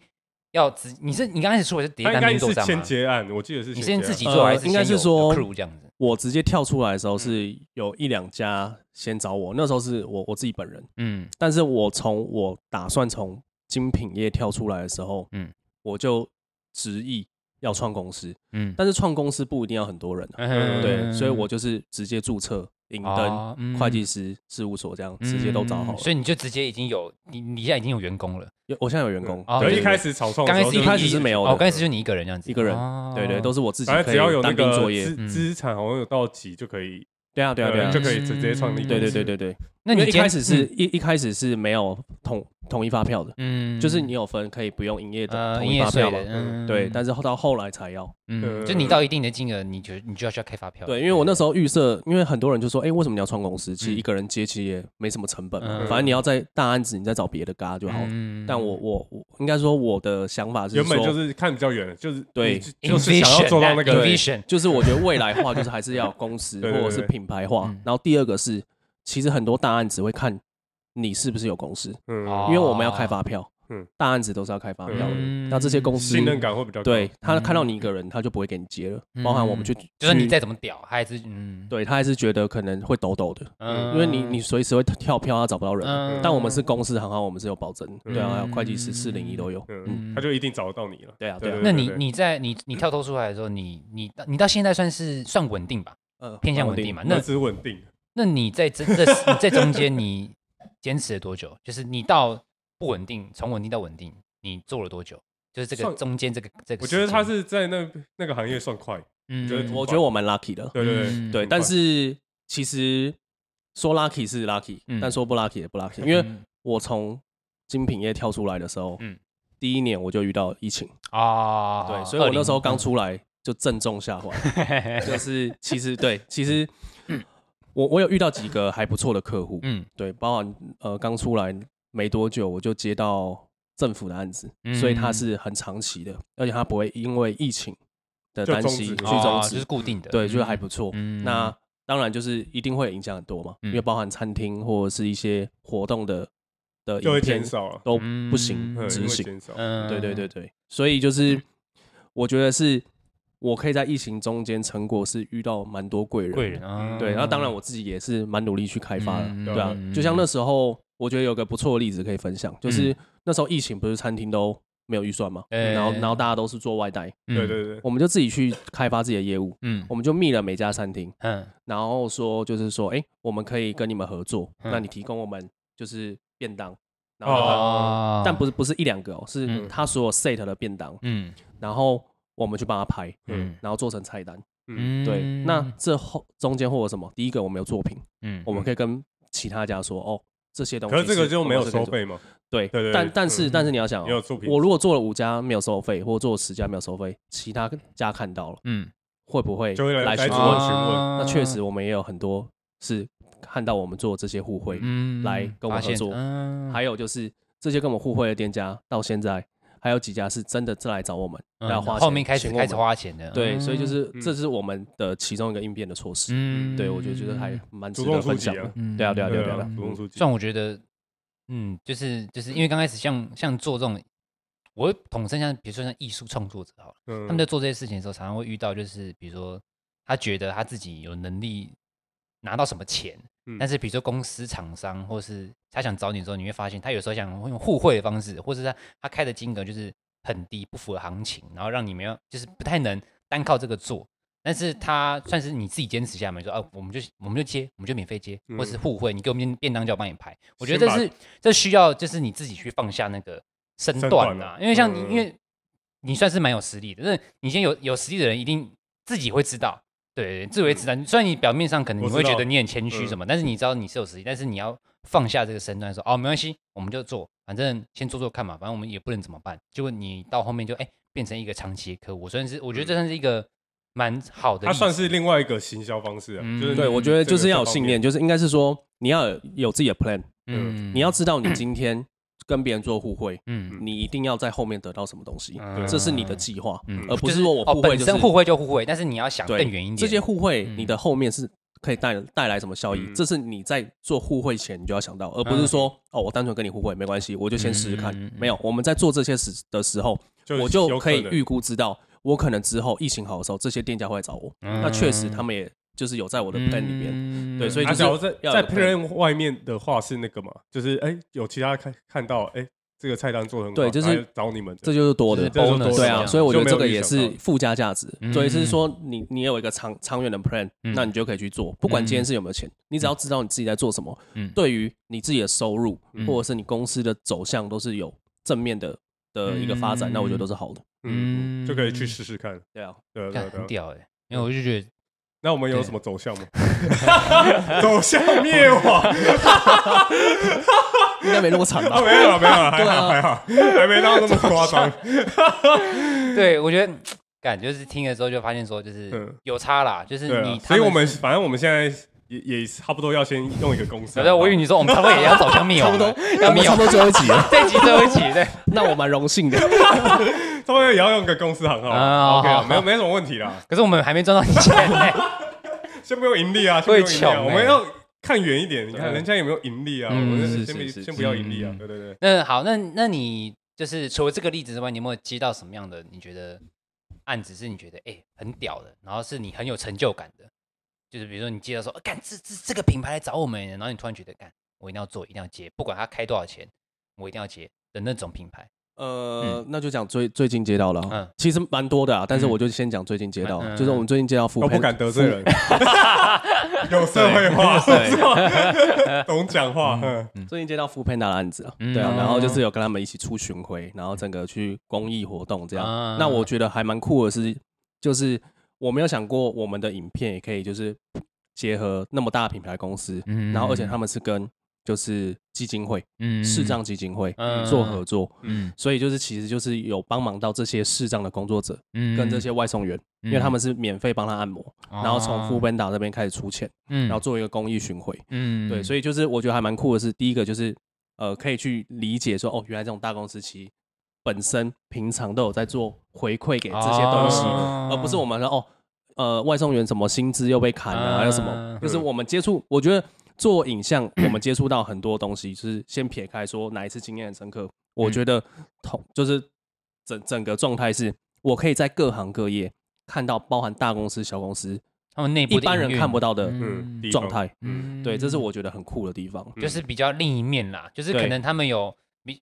要直，你是你刚开始出来是第一单兵作战吗？先结案，我记得是你先自己做还是应该是说这样子？我直接跳出来的时候是有一两家先找我，那时候是我我自己本人，嗯，但是我从我打算从精品业跳出来的时候，嗯，我就执意要创公司，嗯，但是创公司不一定要很多人，对，所以我就是直接注册。影灯、会计师事务所这样直接都找好了，所以你就直接已经有你你现在已经有员工了。有我现在有员工。对，一开始草创，刚开始一开始是没有的。哦，刚开始就你一个人这样子，一个人。对对，都是我自己。只要有那个资资产好像有到几就可以。对啊对啊对啊，就可以直接创立。对对对对对。那你一开始是一一开始是没有统统一发票的，嗯，就是你有分可以不用营业的统一发票嘛，对，但是到后来才要，嗯，就你到一定的金额，你就你就要需要开发票，对，因为我那时候预设，因为很多人就说，哎，为什么你要创公司？其实一个人接其实也没什么成本，反正你要在大案子，你再找别的嘎就好。但我我我应该说我的想法是，原本就是看比较远，就是对，就是 (laughs) 想要做到那个 vision，就是我觉得未来化就是还是要公司 (laughs) 或者是品牌化，然后第二个是，其实很多大案子会看。你是不是有公司？嗯，因为我们要开发票。嗯，大案子都是要开发票的，那这些公司信任感会比较高。对，他看到你一个人，他就不会给你接了。包含我们去，就是你再怎么屌，他还是嗯，对他还是觉得可能会抖抖的，嗯，因为你你随时会跳票，他找不到人。但我们是公司行号，我们是有保证，对啊，还有会计师四零一都有，嗯，他就一定找得到你了。对啊，对啊。那你你在你你跳脱出来的时候，你你你到现在算是算稳定吧？呃，偏向稳定嘛。那只稳定。那你在这这在中间你坚持了多久？就是你到不稳定，从稳定到稳定。你做了多久？就是这个中间这个这个，我觉得他是在那那个行业算快。嗯，我觉得我蛮 lucky 的。对对对对，但是其实说 lucky 是 lucky，但说不 lucky 也不 lucky，因为我从精品业跳出来的时候，嗯，第一年我就遇到疫情啊，对，所以我那时候刚出来就正中下怀。(laughs) 就是其实对，其实我我有遇到几个还不错的客户，嗯，对，包含呃刚出来没多久我就接到。政府的案子，所以它是很长期的，而且它不会因为疫情的担心去终止，就是固定的，对，就是还不错。那当然就是一定会影响很多嘛，因为包含餐厅或者是一些活动的的影片都不行执行，对对对对，所以就是我觉得是我可以在疫情中间成果是遇到蛮多贵人，贵人啊。对，然后当然我自己也是蛮努力去开发的，对啊，就像那时候。我觉得有个不错的例子可以分享，就是那时候疫情不是餐厅都没有预算吗？然后然后大家都是做外带，对对对，我们就自己去开发自己的业务，嗯，我们就密了每家餐厅，嗯，然后说就是说，哎，我们可以跟你们合作，那你提供我们就是便当，然后但不是不是一两个哦，是他所有 set 的便当，嗯，然后我们去帮他拍，嗯，然后做成菜单，嗯，对，那这后中间会有什么？第一个我们有作品，嗯，我们可以跟其他家说，哦。这些东西，可是这个就没有收费吗？对对对，但但是但是你要想，我如果做了五家没有收费，或做了十家没有收费，其他家看到了，嗯，会不会来询问询问？那确实我们也有很多是看到我们做这些互惠，嗯，来跟我们合作。还有就是这些跟我们互惠的店家，到现在。还有几家是真的再来找我们，要花钱，后面开始开始花钱的，对，所以就是这是我们的其中一个应变的措施。嗯，对我觉得觉得还蛮值得分享的。对啊，对啊，对啊，对啊，主动出击。算我觉得，嗯，就是就是因为刚开始像像做这种，我统称像比如说像艺术创作者好了，他们在做这些事情的时候，常常会遇到就是比如说他觉得他自己有能力拿到什么钱。但是，比如说公司、厂商，或是他想找你的时候，你会发现他有时候想用互惠的方式，或者是他他开的金额就是很低，不符合行情，然后让你没有就是不太能单靠这个做。但是他算是你自己坚持下来，说啊，我们就我们就接，我们就免费接，或是互惠，你给我们便当就要帮你排。我觉得这是这需要就是你自己去放下那个身段啊，因为像你，因为你算是蛮有实力的，但是你先有有实力的人一定自己会知道。对，自为自然。虽然你表面上可能你会觉得你很谦虚什么，但是你知道你是有实力，但是你要放下这个身段，说哦，没关系，我们就做，反正先做做看嘛，反正我们也不能怎么办。结果你到后面就哎，变成一个长期的客户，我算是我觉得这算是一个蛮好的。它算是另外一个行销方式啊，就是对，我觉得就是要有信念，就是应该是说你要有自己的 plan，嗯，你要知道你今天。跟别人做互惠，嗯，你一定要在后面得到什么东西，这是你的计划，嗯而不是说我互惠就是互惠就互惠，但是你要想更远一点。这些互惠，你的后面是可以带带来什么效益？这是你在做互惠前你就要想到，而不是说哦，我单纯跟你互惠没关系，我就先试试看。没有，我们在做这些事的时候，我就可以预估知道，我可能之后疫情好的时候，这些店家会来找我。那确实他们也。就是有在我的 plan 里面，对，所以就是在在 plan 外面的话是那个嘛，就是哎，有其他看看到哎，这个菜单做很好，对，就是找你们，这就是多的，对啊，所以我觉得这个也是附加价值。所以是说，你你有一个长长远的 plan，那你就可以去做，不管今天是有没有钱，你只要知道你自己在做什么，对于你自己的收入或者是你公司的走向都是有正面的的一个发展，那我觉得都是好的，嗯，就可以去试试看，对啊，对对对，很屌哎，因为我就觉得。那我们有什么走向吗？(laughs) 走向灭亡？(laughs) 应该没那么惨吧？没有了，没有了，(laughs) 还好，还好，还没到那么夸张。对，我觉得感觉是听了之后就发现说，就是有差啦，就是你。所以我们反正我们现在也也差不多要先用一个公司。对，我以为你说我们差不多也要走向灭亡，差不多要灭亡，差不多最后一集了，(laughs) 这集最后一集，对，那我蛮荣幸的。(laughs) 差不多也要用个公司行号，OK 啊，没有没什么问题啦。可是我们还没赚到钱呢，先不用盈利啊，先不用盈利啊，我们要看远一点，你看人家有没有盈利啊？我们先不先不要盈利啊，对对对。那好，那那你就是除了这个例子之外，你有没有接到什么样的你觉得案子是你觉得哎很屌的，然后是你很有成就感的？就是比如说你接到说，干这这这个品牌来找我们，然后你突然觉得干我一定要做，一定要接，不管他开多少钱，我一定要接。的那种品牌。呃，那就讲最最近接到了，嗯，其实蛮多的啊，但是我就先讲最近接到，就是我们最近接到富，我不敢得罪人，有社会化，懂讲话，嗯，最近接到 foodpanda 的案子啊，对啊，然后就是有跟他们一起出巡回，然后整个去公益活动这样，那我觉得还蛮酷的是，就是我没有想过我们的影片也可以就是结合那么大的品牌公司，然后而且他们是跟。就是基金会，嗯，视障基金会做合作，嗯，所以就是其实就是有帮忙到这些视障的工作者，嗯，跟这些外送员，因为他们是免费帮他按摩，然后从 foodpanda 这边开始出钱，嗯，然后做一个公益巡回，嗯，对，所以就是我觉得还蛮酷的是，第一个就是呃，可以去理解说，哦，原来这种大公司其实本身平常都有在做回馈给这些东西，而不是我们说哦，呃，外送员什么薪资又被砍了，还有什么，就是。我们接触，我觉得。做影像，我们接触到很多东西，就是先撇开说哪一次经验很深刻，我觉得同就是整整个状态是，我可以在各行各业看到包含大公司、小公司他们内部一般人看不到的状态，嗯，对，这是我觉得很酷的地方，就是比较另一面啦，就是可能他们有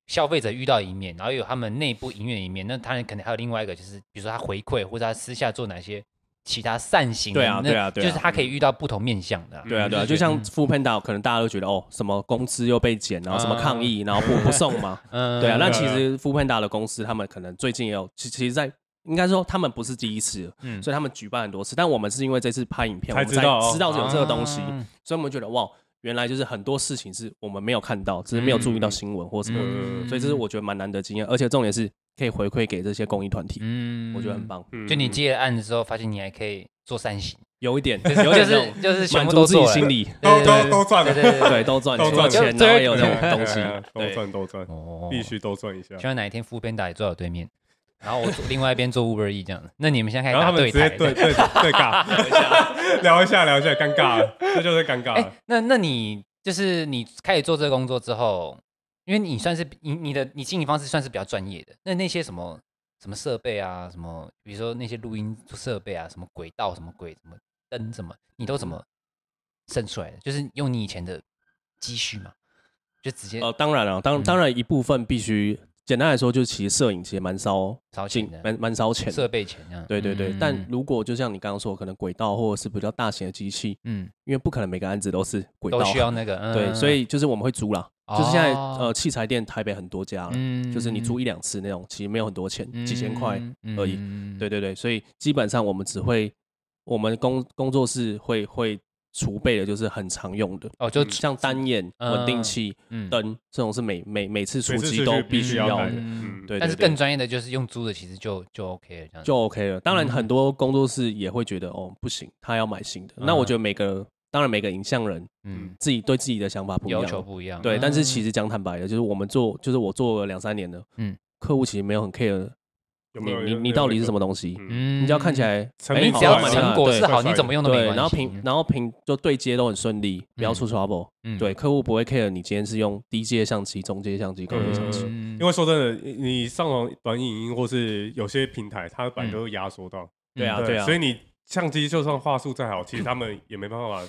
消费者遇到一面，然后有他们内部营运一面，那他们可能还有另外一个，就是比如说他回馈或者他私下做哪些。其他善行，对啊，对啊，对啊，就是他可以遇到不同面向的，对啊，对啊，就像 foodpanda，可能大家都觉得哦，什么公司又被减，然后什么抗议，然后不不送嘛，(laughs) 嗯，对啊，那其实 foodpanda 的公司，他们可能最近也有，其其实，在应该说他们不是第一次，嗯，所以他们举办很多次，但我们是因为这次拍影片，我们才知道有这个东西，所以我们觉得哇，原来就是很多事情是我们没有看到，只是没有注意到新闻或什么，所以这是我觉得蛮难得经验，而且重点是可以回馈给这些公益团体，嗯，我觉得很棒。就你接了案子之后，发现你还可以。做善行有一点，就是就是满足自己心里，都都都赚了，对对对，都赚，都赚钱，然后有这种 (laughs) 东西，都赚都赚，必须都赚一下。希望哪一天 foodpanda 也坐我对面，然后我另外一边做 Uber E 这样。那你们现在开始打对台，对对对尬，聊一下聊一下，尴尬了，这就是尴尬了。那那你就是你开始做这个工作之后，因为你算是你你的你经营方式算是比较专业的，那那些什么？什么设备啊？什么？比如说那些录音设备啊？什么轨道？什么轨？什么灯？什么？你都怎么生出来的？就是用你以前的积蓄嘛？就直接？哦，当然了，当当然一部分必须。简单来说，就是其实摄影其实蛮烧烧钱的，蛮蛮烧钱。设备钱。对对对。但如果就像你刚刚说，可能轨道或者是比较大型的机器，嗯，因为不可能每个案子都是轨道，都需要那个。对，所以就是我们会租啦。就是现在，呃，器材店台北很多家了，就是你租一两次那种，其实没有很多钱，几千块而已。对对对，所以基本上我们只会，我们工工作室会会储备的就是很常用的哦，就像单眼稳定器、灯这种是每每每次出机都必须要的。对，但是更专业的就是用租的，其实就就 OK 了，这样就 OK 了。当然很多工作室也会觉得哦不行，他要买新的。那我觉得每个。当然，每个影像人，嗯，自己对自己的想法不一样，要求不一样，对。但是其实讲坦白的，就是我们做，就是我做了两三年的，嗯，客户其实没有很 care 你你你到底是什么东西，嗯，你只要看起来，哎，你只要成果是好，你怎么用都没关系。然后平，然后平就对接都很顺利，不要出 trouble，嗯，对，客户不会 care 你今天是用低阶相机、中阶相机、高阶相机。因为说真的，你上网短影音或是有些平台，它本来就会压缩到，对啊，对啊，所以你。相机就算画术再好，其实他们也没办法，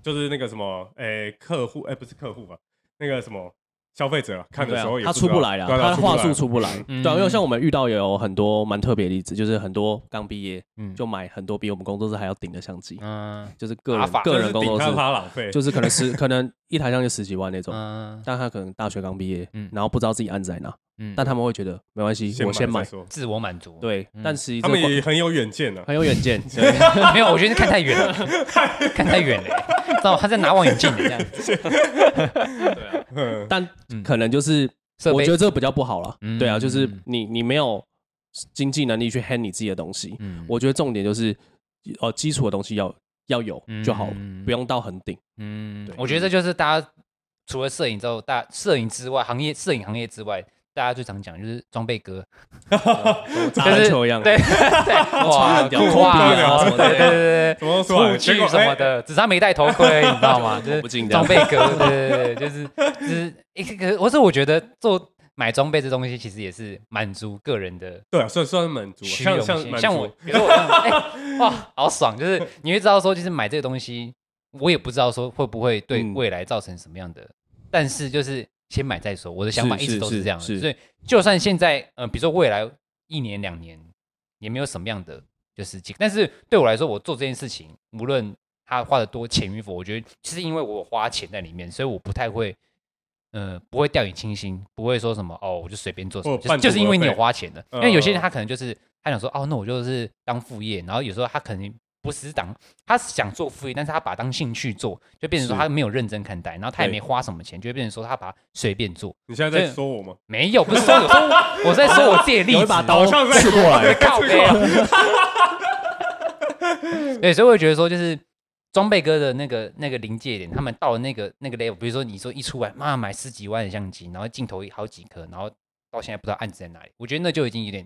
就是那个什么，诶、欸，客户，诶、欸，不是客户吧，那个什么消费者看的时候也，他出不来了，他的话术出不来。对，因为像我们遇到也有很多蛮特别的例子，就是很多刚毕业，嗯，就买很多比我们工作室还要顶的相机，嗯，就是个人个人工作室，浪费，就是可能十 (laughs) 可能一台相机十几万那种，嗯，但他可能大学刚毕业，嗯，然后不知道自己案子在哪。嗯，但他们会觉觉得没关系，我先买，自我满足。对，但实际他们也很有远见的，很有远见。(laughs) 没有，我觉得看太远了，(laughs) 看太远了，知道他在拿望远镜这样子。(laughs) 对啊，但可能就是我觉得这个比较不好了。对啊，就是你你没有经济能力去 handle 你自己的东西。我觉得重点就是呃基础的东西要要有就好，不用到很顶。嗯，我觉得这就是大家除了摄影之后，大摄影之外，行业摄影行业之外。大家最常讲就是装备哥，(laughs) 打篮球一样，对对，哇，酷哇，什么的，对对对，什么说出去什么的，只是他没戴头盔，你知道吗？(laughs) 就是装备哥，对对对，就是就是一个，我是我觉得做买装备这东西，其实也是满足个人的，对啊，算算满足，像像像我，比如说我，哎，哇，好爽，就是你会知道说，其实买这个东西，我也不知道说会不会对未来造成什么样的，但是就是。先买再说，我的想法一直都是这样的，所以就算现在，呃，比如说未来一年两年也没有什么样的就是，但是对我来说，我做这件事情，无论他花的多钱与否，我觉得其实因为我花钱在里面，所以我不太会，呃，不会掉以轻心，不会说什么哦，我就随便做什么，就是就是因为你有花钱的，因为有些人他可能就是他想说哦，那我就是当副业，然后有时候他可能。不是当他想做副业，但是他把它当兴趣做，就变成说他没有认真看待，然后他也没花什么钱，就变成说他把它随便做。你现在在说我吗？没有，不是说我，我在说我自己的例子。有一把刀刺过来，(laughs) 靠背啊！(laughs) 对，所以我会觉得说，就是装备哥的那个那个临界点，他们到了那个那个 level，比如说你说一出来，妈买十几万的相机，然后镜头好几颗，然后到现在不知道案子在哪里，我觉得那就已经有点。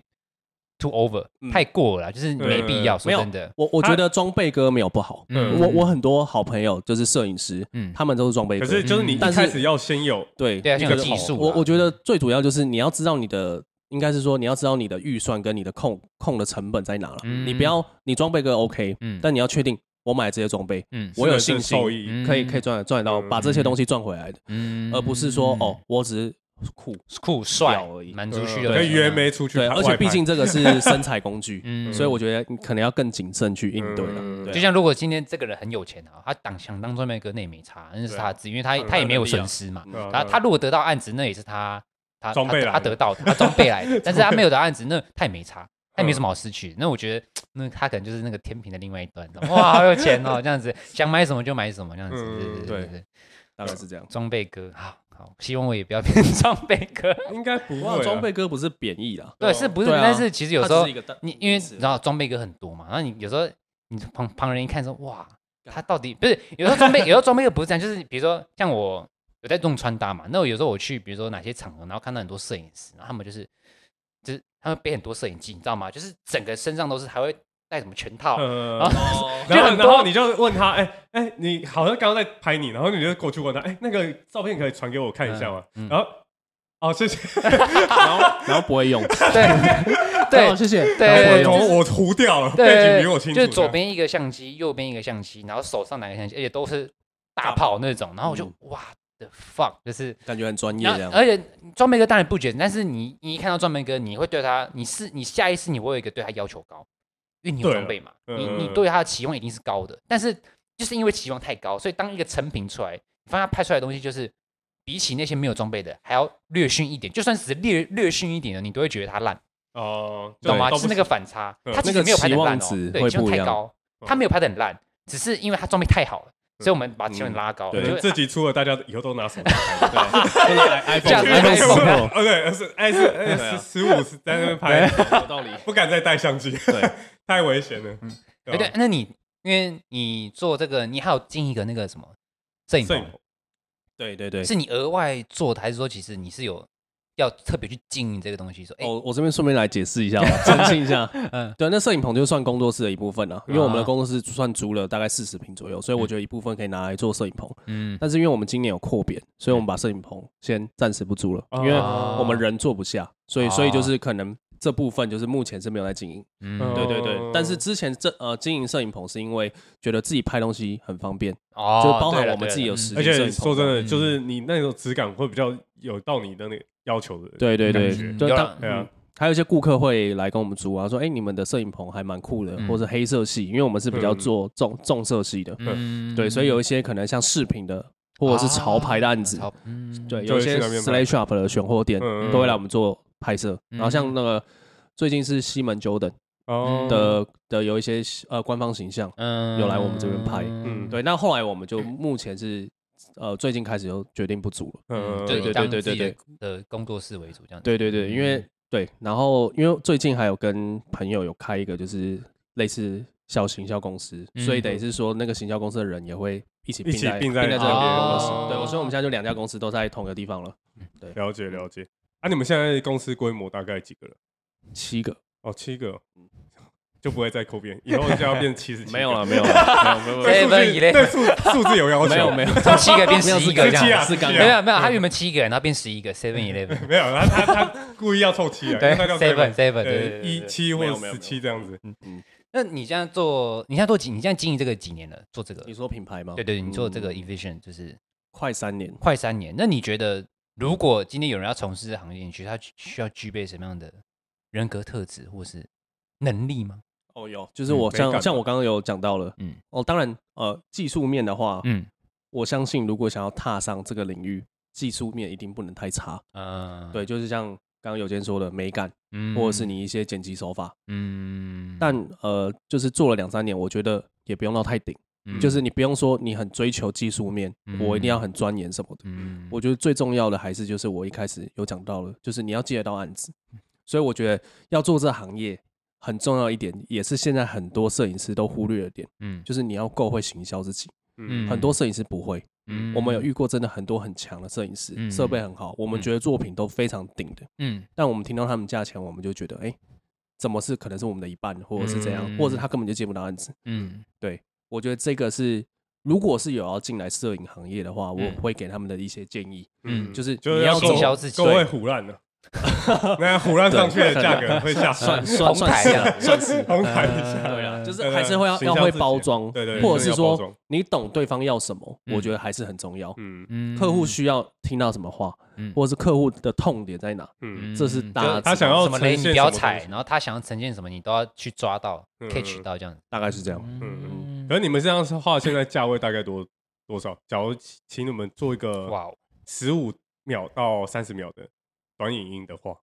Too over，太过了，就是没必要。说真的，我我觉得装备哥没有不好。嗯，我我很多好朋友就是摄影师，嗯，他们都是装备哥。可是就是你一开始要先有对对一个技术。我我觉得最主要就是你要知道你的，应该是说你要知道你的预算跟你的控控的成本在哪了。你不要你装备哥 OK，嗯，但你要确定我买这些装备，嗯，我有信心可以可以赚赚到把这些东西赚回来的，嗯，而不是说哦，我只是。酷酷帅而已，满足需求。跟约妹出去，对，而且毕竟这个是 (laughs) 生财工具，所以我觉得你可能要更谨慎去应对了。就像如果今天这个人很有钱啊，他当想当装备哥，那也没差，那是他自，因为他他也没有损失嘛。他他如果得到案子，那也是他他他他得到的，他装备来的。(laughs) 但是他没有得案子，那他也没差，他也没什么好失去。那我觉得，那他可能就是那个天平的另外一端。哇，好有钱哦，这样子想买什么就买什么，这样子。对对对对，大概是这样。装备哥好。希望我也不要变装备哥，(laughs) 应该不会。装备哥不是贬义啦，对，是不是？但是其实有时候你因为你知道装备哥很多嘛，然后你有时候你旁旁人一看说哇，他到底不是？有时候装备，(laughs) 有时候装备哥不是这样，就是比如说像我有在弄穿搭嘛，那我有时候我去比如说哪些场合，然后看到很多摄影师，然后他们就是就是他们背很多摄影机，你知道吗？就是整个身上都是还会。戴什么全套？然后，(laughs) 然后你就问他，哎哎，你好像刚刚在拍你，然后你就过去问他，哎，那个照片可以传给我看一下吗？然后，哦，谢谢。(laughs) 然后，然后不会用。对对，(laughs) 谢谢。对，我我糊掉了，背景比我清楚。就左边一个相机，右边一个相机，然后手上拿个相机，而且都是大炮那种。然后我就哇的 fuck，就是感觉很专业这样。而且装备哥当然不简单，但是你你一看到装备哥，你会对他，你是你下意识你会有一个对他要求高。因为你有装备嘛，你你对他的期望一定是高的，但是就是因为期望太高，所以当一个成品出来，你发现他拍出来的东西就是比起那些没有装备的还要略逊一点，就算是略略逊一点的，你都会觉得它烂哦，懂吗？是那个反差，它其实没有拍的烂哦，对，期望太高，它没有拍的很烂，只是因为它装备太好了，所以我们把期望拉高。对，这集出了，大家以后都拿手机拍，(laughs) 对，(laughs) (laughs) iPhone，对，是 S S 十五是在那边拍，有道理，不敢再带相机，对。太危险了。嗯，哎对，那你因为你做这个，你还有进一个那个什么摄影棚？对对对，是你额外做的，还是说其实你是有要特别去经营这个东西？说，哦，我这边顺便来解释一下，(laughs) 澄清一下。嗯，对，那摄影棚就算工作室的一部分了，因为我们的工作室算租了大概四十平左右，所以我觉得一部分可以拿来做摄影棚。嗯，但是因为我们今年有扩编，所以我们把摄影棚先暂时不租了，因为我们人坐不下，所以所以就是可能。这部分就是目前是没有在经营，嗯，对对对。但是之前这呃经营摄影棚是因为觉得自己拍东西很方便，哦，就包含我们自己有实体摄影棚。而且说真的，就是你那种质感会比较有到你的那个要求的。对对对，对啊。还有一些顾客会来跟我们租啊，说哎，你们的摄影棚还蛮酷的，或者黑色系，因为我们是比较做重重色系的，嗯，对，所以有一些可能像饰品的或者是潮牌的案子，嗯，对，有一些 Slate Shop 的选货店都会来我们做。拍摄，然后像那个最近是西门 Jordan 的的有一些呃官方形象，嗯，有来我们这边拍，嗯，对。那后来我们就目前是呃最近开始就决定不足了，嗯，对对对对对对，的工作室为主这样。对对对，因为对，然后因为最近还有跟朋友有开一个就是类似小行销公司，所以等于是说那个行销公司的人也会一起并在并在这边工作室。对，所以我们现在就两家公司都在同一个地方了。对，了解了解。啊，你们现在公司规模大概几个人？七个哦，七个，(laughs) 就不会再扣编，以后就要变七十七。(laughs) 没有了，没有了，没有没有。(laughs) 对数数字有要求，没有没有，从七个变十一个这样。是刚没有没有，他原本七个人，然后变十一个，seven eleven。没有，他他他故意要凑七啊，对，seven seven，对，一七或者十七这样子。嗯嗯。那你现在做，你现在做几？你现在经营这个几年了？做这个？你说品牌吗？对对，你做这个 Evision 就是快三年，快三年。那你觉得，如果今天有人要从事这行业，你觉得他需要具备什么样的人格特质或是能力吗？哦，有，就是我像像我刚刚有讲到了，嗯，哦，当然，呃，技术面的话，嗯，我相信如果想要踏上这个领域，技术面一定不能太差，嗯，对，就是像刚刚有坚说的美感，嗯，或者是你一些剪辑手法，嗯，但呃，就是做了两三年，我觉得也不用到太顶，就是你不用说你很追求技术面，我一定要很钻研什么的，嗯，我觉得最重要的还是就是我一开始有讲到了，就是你要接得到案子。所以我觉得要做这行业很重要一点，也是现在很多摄影师都忽略的点，嗯，就是你要够会行销自己，嗯，很多摄影师不会，嗯，我们有遇过真的很多很强的摄影师，设备很好，我们觉得作品都非常顶的，嗯，但我们听到他们价钱，我们就觉得，哎，怎么是可能是我们的一半，或者是怎样，或者是他根本就接不到案子，嗯，对，我觉得这个是，如果是有要进来摄影行业的话，我会给他们的一些建议，嗯，就是你要行销自己，都会胡乱的。(laughs) 那胡乱上去的价格会下算算算是算是哄抬一下，对啊，就是还是会要要会包装，对对，或者是说你懂对方要什么，我觉得还是很重要。嗯。嗯，客户需要听到什么话，或者是客户的痛点在哪，嗯，这是大家他想要什么雷你不要踩，然后他想要呈现什么你都要去抓到，catch 到这样，大概是这样。嗯嗯，可是你们这样的话，现在价位大概多多少？假如请你们做一个哇，十五秒到三十秒的。短影音的话，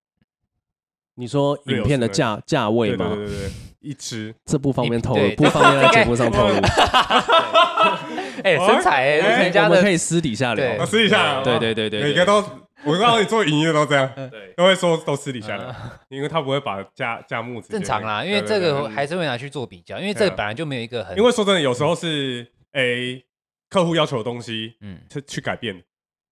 你说影片的价价位吗？对对对，一支这不方便透露，不方便在节目上透露。(laughs) (laughs) 哎，身材哎，人家我们可以私底下聊，私底下聊。对对对对，每个都，我告诉你，做影音的都这样，对，都会说都私底下聊，因为他不会把价价目正常啦，因为这个还是会拿去做比较，因为这个本来就没有一个很，因为说真的，有时候是哎，客户要求的东西，嗯，去去改变。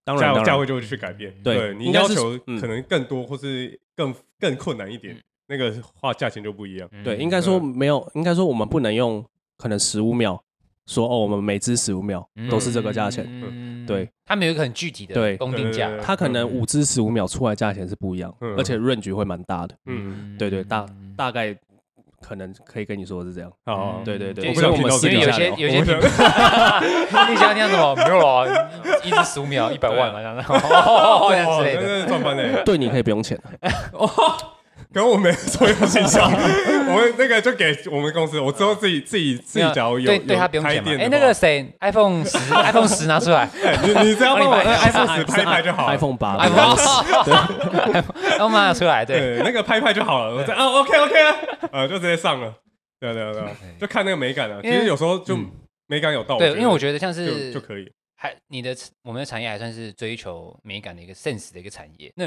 当然，价位就会去改变。对，你要求可能更多，或是更更困难一点，那个话价钱就不一样。对，应该说没有，应该说我们不能用可能十五秒说哦，我们每支十五秒都是这个价钱。嗯对，他们有一个很具体的公定价，它可能五支十五秒出来价钱是不一样，而且 range 会蛮大的。嗯，对对，大大概。可能可以跟你说是这样，哦，对对对，我们因为有些有些，你想听什么？没有啊，一直十五秒一百万嘛，这样。(laughs) 子，哦，(laughs) 这样之类的，赚翻了，对你可以不用钱。(laughs) 跟我没说有形象，(laughs) 我们那个就给我们公司，我之后自己自己自己假如有，对对他不用钱嘛。哎，那个谁，iPhone 十，(laughs) iPhone 十拿出来，你你只要帮我 iPhone 十拍一拍就好，iPhone 八，iPhone 十，(laughs) iPhone 八拿出来，对，那个拍拍就好了。我这啊，OK OK 啊，呃，就直接上了，对对对，就看那个美感了。其实有时候就美感有到，对，因为我觉得像是就可以，还你的我们的产业还算是追求美感的一个 sense 的一个产业。那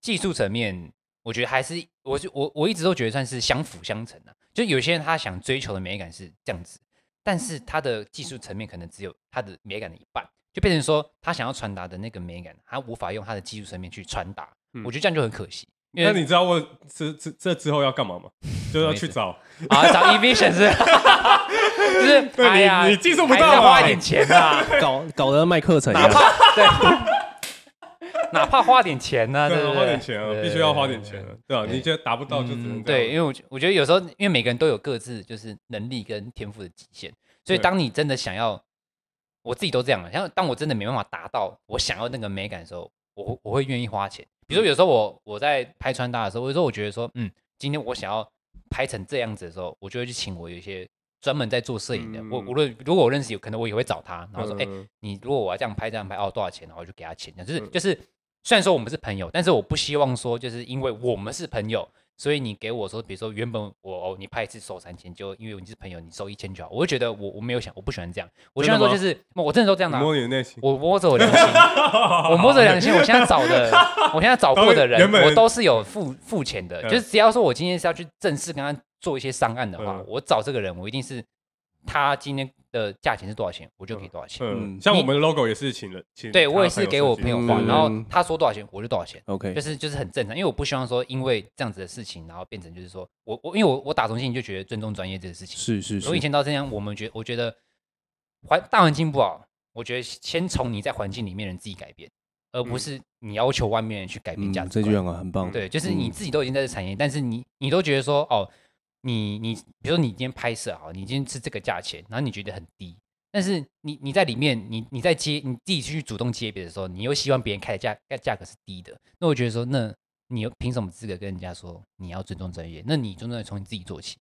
技术层面。我觉得还是，我就我我一直都觉得算是相辅相成的。就有些人他想追求的美感是这样子，但是他的技术层面可能只有他的美感的一半，就变成说他想要传达的那个美感，他无法用他的技术层面去传达。我觉得这样就很可惜。那你知道我这这这之后要干嘛吗？就要去找啊，找 (laughs) Evision 是，就是 (laughs) 哎呀，你技术不到，花一点钱啊，(laughs) 搞搞得卖课程一样，对。(laughs) 哪怕花点钱呢？对，花点钱啊，必须要花点钱啊，对吧？你觉得达不到就只能对，因为我我觉得有时候，因为每个人都有各自就是能力跟天赋的极限，所以当你真的想要，我自己都这样了。像当我真的没办法达到我想要那个美感的时候，我我会愿意花钱。比如说有时候我我在拍穿搭的时候，有时候我觉得说，嗯，今天我想要拍成这样子的时候，我就会去请我有一些专门在做摄影的。我无论如果我认识有可能我也会找他，然后说，哎，你如果我要这样拍这样拍，哦，多少钱？然后我就给他钱，就是就是。虽然说我们是朋友，但是我不希望说就是因为我们是朋友，所以你给我说，比如说原本我哦你拍一次收三千，就因为你是朋友，你收一千就好。我就觉得我我没有想，我不喜欢这样。我希望说就是我真的都这样的。摸你内心，我摸着我良心，我摸着良心。我现在找的，我现在找过的人，我都是有付付钱的。就是只要说我今天是要去正式跟他做一些商案的话，我找这个人，我一定是他今天的价钱是多少钱，我就给多少钱。嗯，像我们的 logo 也是请了，请对我也是给我朋友画，然后他说多少钱我就多少钱。OK，就是就是很正常，因为我不希望说因为这样子的事情，然后变成就是说我我因为我我打从心里就觉得尊重专业这个事情。是是是。我以前到这样，我们觉我觉得环大环境不好，我觉得先从你在环境里面人自己改变，而不是你要求外面人去改变价值。这句话很棒。对，就是你自己都已经在这产业，但是你你都觉得说哦。你你比如说你今天拍摄好，你今天是这个价钱，然后你觉得很低，但是你你在里面，你你在接你自己去主动接别的时候，你又希望别人开的价价格是低的，那我觉得说，那你又凭什么资格跟人家说你要尊重专业？那你尊重从你自己做起。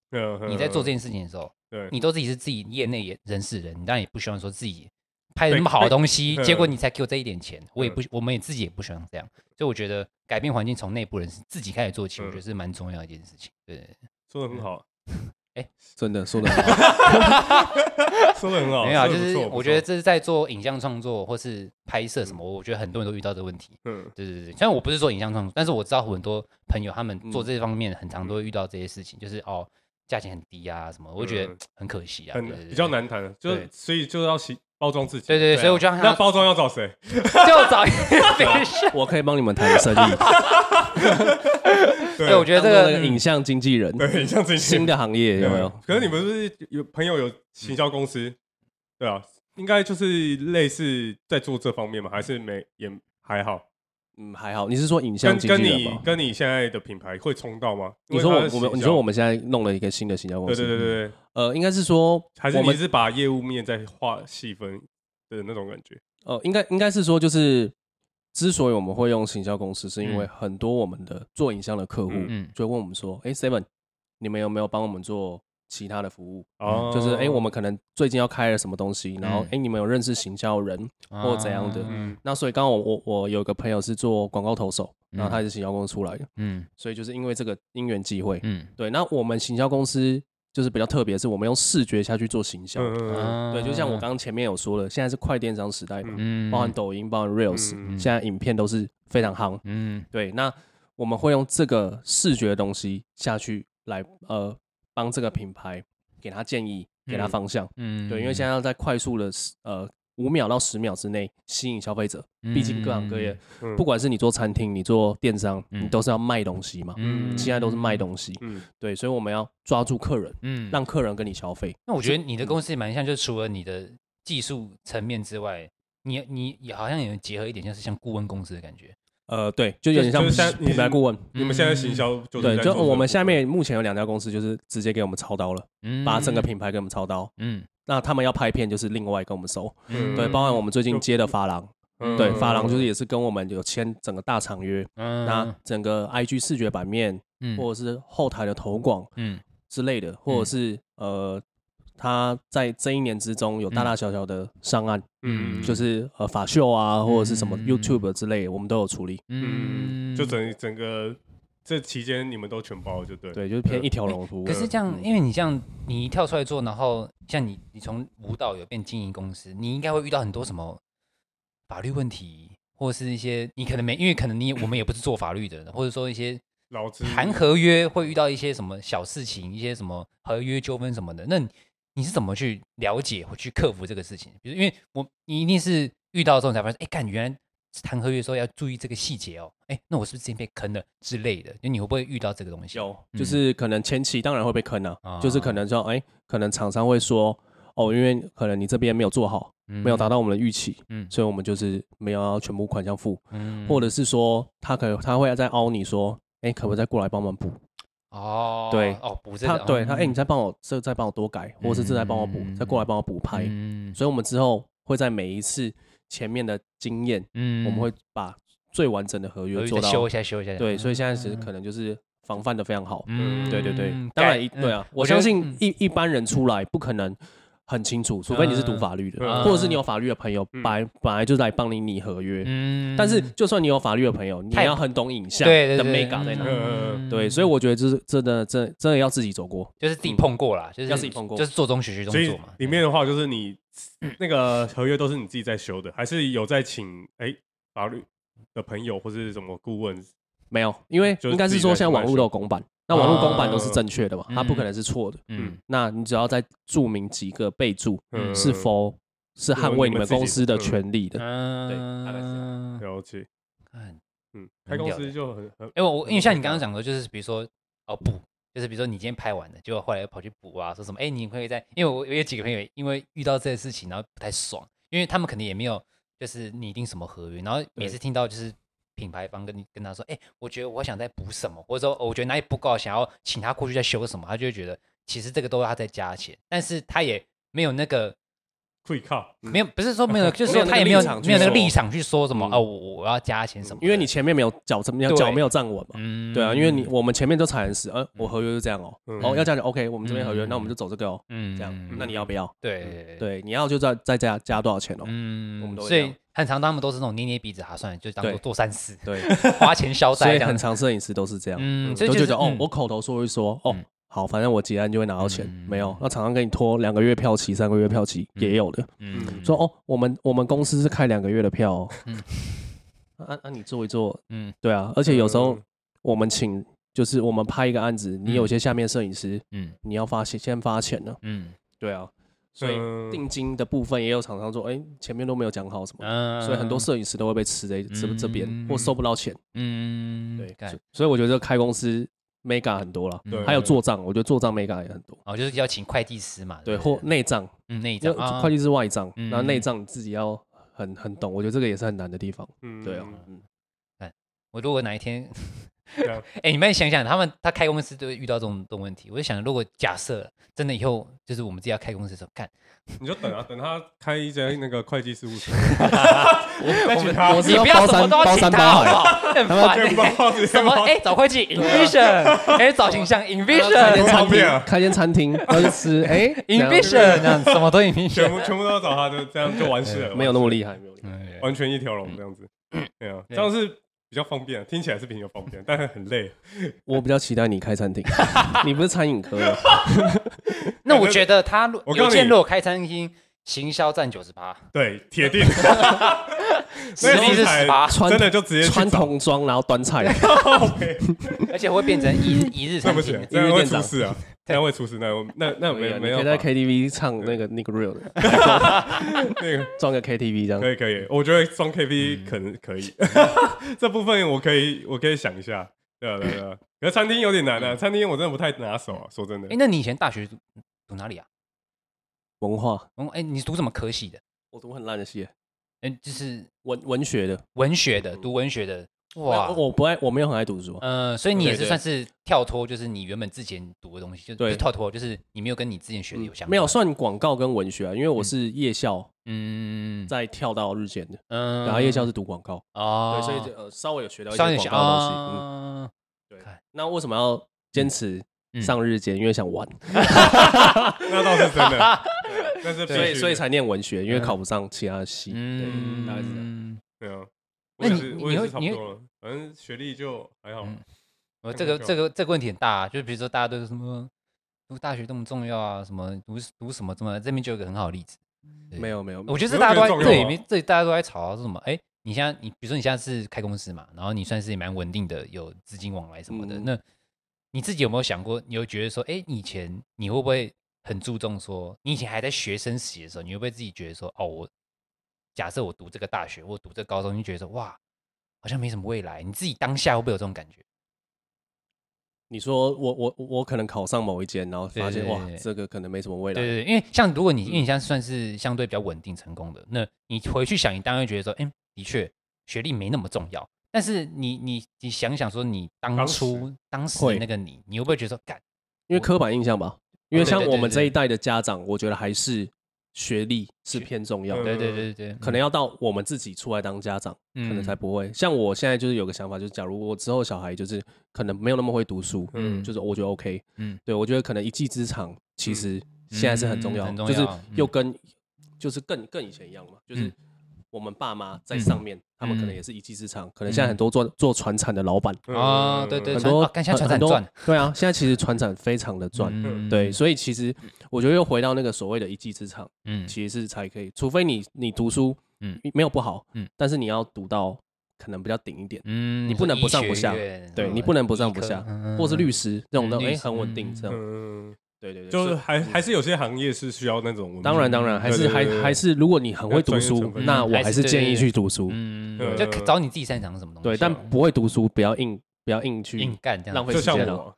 你在做这件事情的时候，对，你都自己是自己业内人士人，你当然也不希望说自己拍那么好的东西，结果你才给我这一点钱，我也不，我们也自己也不希望这样。所以我觉得改变环境从内部人士自己开始做起，我觉得是蛮重要的一件事情。对。说 (laughs) (laughs) 的很好，哎，真的说的很好，说的很好。没有，就是我觉得这是在做影像创作或是拍摄什么，我觉得很多人都遇到这个问题。嗯，对对对。虽然我不是做影像创作，但是我知道很多朋友他们做这方面很常都会遇到这些事情，就是哦，价钱很低啊什么，我觉得很可惜啊，很比较难谈，就所以就要包装自己。对对对，所以我觉得那包装要找谁？(laughs) 就找 (laughs) 我可以帮你们谈生意。(laughs) 对，我觉得这个影像经纪人，对，影像经纪人新的行业有没有？可是你们不是有朋友有行销公司，对啊，应该就是类似在做这方面嘛？还是没也还好？嗯，还好。你是说影像经纪人吗？跟你跟你现在的品牌会冲到吗？你说我我们你说我们现在弄了一个新的行销公司，对对对对，呃，应该是说还是你是把业务面在画细分的那种感觉？呃，应该应该是说就是。之所以我们会用行销公司，是因为很多我们的做影像的客户就会问我们说：“哎，Seven，你们有没有帮我们做其他的服务？哦，就是哎，我们可能最近要开了什么东西，然后哎，你们有认识行销人或怎样的？那所以刚刚我我我有个朋友是做广告投手，然后他也是行销公司出来的，嗯，所以就是因为这个因缘机会，嗯，对，那我们行销公司。就是比较特别是，我们用视觉下去做行销，对，就像我刚刚前面有说了，现在是快电商时代嘛，包含抖音，包含 Reels，现在影片都是非常夯，嗯，对，那我们会用这个视觉的东西下去来呃帮这个品牌给他建议，给他方向，嗯，对，因为现在要在快速的呃。五秒到十秒之内吸引消费者，毕竟各行各业，不管是你做餐厅，你做电商，你都是要卖东西嘛。嗯，现在都是卖东西。嗯，对，所以我们要抓住客人，嗯，让客人跟你消费。那我觉得你的公司也蛮像，就是除了你的技术层面之外，你你也好像也结合一点，像是像顾问公司的感觉。呃，对，就有点像品牌顾问。你们现在行销就对，就我们下面目前有两家公司，就是直接给我们操刀了，把整个品牌给我们操刀。嗯。那他们要拍片，就是另外跟我们收，嗯、对，包含我们最近接的发廊，嗯、对，发廊就是也是跟我们有签整个大长约，嗯、那整个 IG 视觉版面，嗯、或者是后台的投广，嗯之类的，或者是呃，他在这一年之中有大大小小的上岸，嗯，就是呃法秀啊，或者是什么 YouTube 之类的，我们都有处理，嗯，就整整个。这期间你们都全包就对，对，就是偏一条龙服务。可是这样，因为你这样，你一跳出来做，然后像你，你从舞蹈有变经营公司，你应该会遇到很多什么法律问题，或者是一些你可能没，因为可能你我们也不是做法律的人，或者说一些谈合约会遇到一些什么小事情，一些什么合约纠纷什么的，那你是怎么去了解或去克服这个事情？比如，因为我你一定是遇到之后才发现，哎，干原来。谈合约的时候要注意这个细节哦，哎，那我是不是之前被坑了之类的？就你会不会遇到这个东西？有，就是可能前期当然会被坑啊，就是可能说，哎，可能厂商会说，哦，因为可能你这边没有做好，没有达到我们的预期，嗯，所以我们就是没有要全部款项付，嗯，或者是说他可能他会再凹你说，哎，可不可以再过来帮忙补？哦，对，哦，补这个，他对他，哎，你再帮我这再帮我多改，或者是这再帮我补，再过来帮我补拍，嗯，所以我们之后会在每一次。前面的经验，嗯，我们会把最完整的合约做到修一下，修一下。对，所以现在是可能就是防范的非常好。嗯，对对对，当然一对啊，我相信一一般人出来不可能很清楚，除非你是读法律的，或者是你有法律的朋友，本来本来就来帮你拟合约。嗯，但是就算你有法律的朋友，你也要很懂影像的美感在哪。对，所以我觉得就是真的，真真的要自己走过，就是自己碰过啦，就是要自己碰过，就是做中学学中做嘛。里面的话就是你。(coughs) 那个合约都是你自己在修的，还是有在请哎、欸、法律的朋友或是什么顾问？没有，因为应该是说现在网络都有公版，那网络公版都是正确的嘛，它不可能是错的。嗯，那你只要再注明几个备注，是否是捍卫你们公司的权利的。嗯，对，大概是这样。了解。看，嗯，开公司就很很，因为我因为像你刚刚讲的，就是比如说哦补，就是比如说你今天拍完了，结果后来又跑去补啊，说什么哎，你可以在，因为我我有几个朋友因为遇到这些事情，然后不太爽，因为他们肯定也没有就是拟定什么合约，然后每次听到就是。品牌方跟你跟他说，哎、我觉得我想再补什么，或者说我觉得哪里不够，想要请他过去再修什么，他就会觉得其实这个都要他在加钱，但是他也没有那个。会靠，没有，不是说没有，(laughs) 就是说他也没有没有那个立场去说。什么哦，我我要加钱什么，因为你前面没有脚怎么样，脚没有站稳嘛，嗯，对啊，因为你我们前面都踩很死，呃，我合约是这样哦，哦要加钱，OK，我们这边合约，那我们就走这个哦，嗯，这样，那你要不要？对。对，你要就再再加加多少钱哦，嗯，我们都所以很常他们都是那种捏捏鼻子，哈，算了，就当做做善事，对，(laughs) 花钱消灾，所以很常摄影师都是这样，嗯，就觉得哦，我口头说一说，哦。好，反正我结案就会拿到钱，嗯、没有。那厂商给你拖两个月票期、三个月票期、嗯、也有的。嗯，说哦，我们我们公司是开两个月的票、哦。嗯，(laughs) 啊那，你做一做。嗯，对啊。而且有时候我们请，就是我们拍一个案子，你有些下面摄影师，嗯，你要发先先发钱呢。嗯，对啊。所以定金的部分也有厂商说，哎、欸，前面都没有讲好什么，嗯、所以很多摄影师都会被吃在这这边，嗯、或收不到钱。嗯，对。所以我觉得开公司。Mega 很多了，还有做账，我觉得做账 Mega 也很多。哦，就是要请会计师嘛，对，或内账，嗯，内账，会计师外账，然后内账自己要很很懂，我觉得这个也是很难的地方。嗯，对啊，嗯，哎，我如果哪一天，(laughs) 哎，你们想想，他们他开公司都会遇到这种这种问题，我就想，如果假设真的以后就是我们自己要开公司的时候，干。你就等啊，等他开一家那个会计事务所，(laughs) 我再请他。你不要什么都要请他，好不好？(laughs) 很烦。什么？哎，找会计，Invision，哎，找形象，Invision，开间开间餐厅，或者是哎，Invision，这样什么都 Invision，全部全部都要找他，就这样就完事了。没有那么厉害，没有厉害，完全一条龙这样子。对啊，这样是比较方便，听起来是比较方便，但是很累。(laughs) 我比较期待你开餐厅，(laughs) 你不是餐饮科的。(laughs) 那我觉得他有建如果开餐厅，行销占九十八，对，铁定。(laughs) 实力是十八，真的就直接穿童装，然后端菜，(laughs) 而且会变成一 (laughs) 一日餐厅，一日店长。出事啊！这样会出事，那那那没有没有。可以在 KTV 唱那个 Nick Real 的，那个装个 KTV 这样。可以可以，我觉得装 KTV 可能可以。这部分我可以我可以想一下。对啊对啊，可是餐厅有点难啊，餐厅我真的不太拿手啊，说真的。哎，那你以前大学？读哪里啊？文化。嗯，哎，你读什么科系的？我读很烂的系。哎，就是文文学的，文学的，读文学的。哇，我不爱，我没有很爱读书。嗯，所以你也是算是跳脱，就是你原本之前读的东西，就跳脱，就是你没有跟你之前学的有相关。没有算广告跟文学啊，因为我是夜校，嗯，再跳到日间的，嗯，然后夜校是读广告哦，对，所以呃稍微有学到一些广告东西。嗯，对。那为什么要坚持？上日间，因为想玩，(laughs) 那倒是真的。(laughs) 但是所以所以才念文学，因为考不上其他系。嗯，大概是这样。对啊，那你你会你会，反正学历就还好。呃，这个这个这个问题很大，啊就是比如说大家都是什么读大学这么重要啊，什么读读什么这么，这边就有个很好的例子。没有没有，我觉得是大家都在这里面，这里大家都在吵说什么？哎，你现在你比如说你现在是开公司嘛，然后你算是也蛮稳定的，有资金往来什么的，那。你自己有没有想过？你会觉得说，哎，以前你会不会很注重说，你以前还在学生时的时候，你会不会自己觉得说，哦，我假设我读这个大学，我读这个高中，你觉得说，哇，好像没什么未来。你自己当下会不会有这种感觉？你说我我我可能考上某一间，然后发现哇，这个可能没什么未来。对对，因为像如果你因为你现在算是相对比较稳定成功的，那你回去想，你当然会觉得说，哎，的确学历没那么重要。但是你你你想想说，你当初当时那个你，你会不会觉得说干？因为刻板印象吧。因为像我们这一代的家长，我觉得还是学历是偏重要的。对对对对，可能要到我们自己出来当家长，可能才不会。像我现在就是有个想法，就是假如我之后小孩就是可能没有那么会读书，嗯，就是我觉得 OK，嗯，对我觉得可能一技之长其实现在是很重要，就是又跟就是更更以前一样嘛，就是。我们爸妈在上面，他们可能也是一技之长。可能现在很多做做船产的老板啊，对对，很多现在船产赚。对啊，现在其实船产非常的赚。对，所以其实我觉得又回到那个所谓的一技之长，嗯，其实是才可以。除非你你读书，嗯，没有不好，嗯，但是你要读到可能比较顶一点，嗯，你不能不上不下，对你不能不上不下，或是律师这种的，哎，很稳定这样。嗯，对对对，就是还还是有些行业是需要那种。当然当然，还是还还是，如果你很会读书，那我还是建议去读书。嗯，就找你自己擅长什么东西。对，但不会读书，不要硬不要硬去硬干这样，浪费时间了。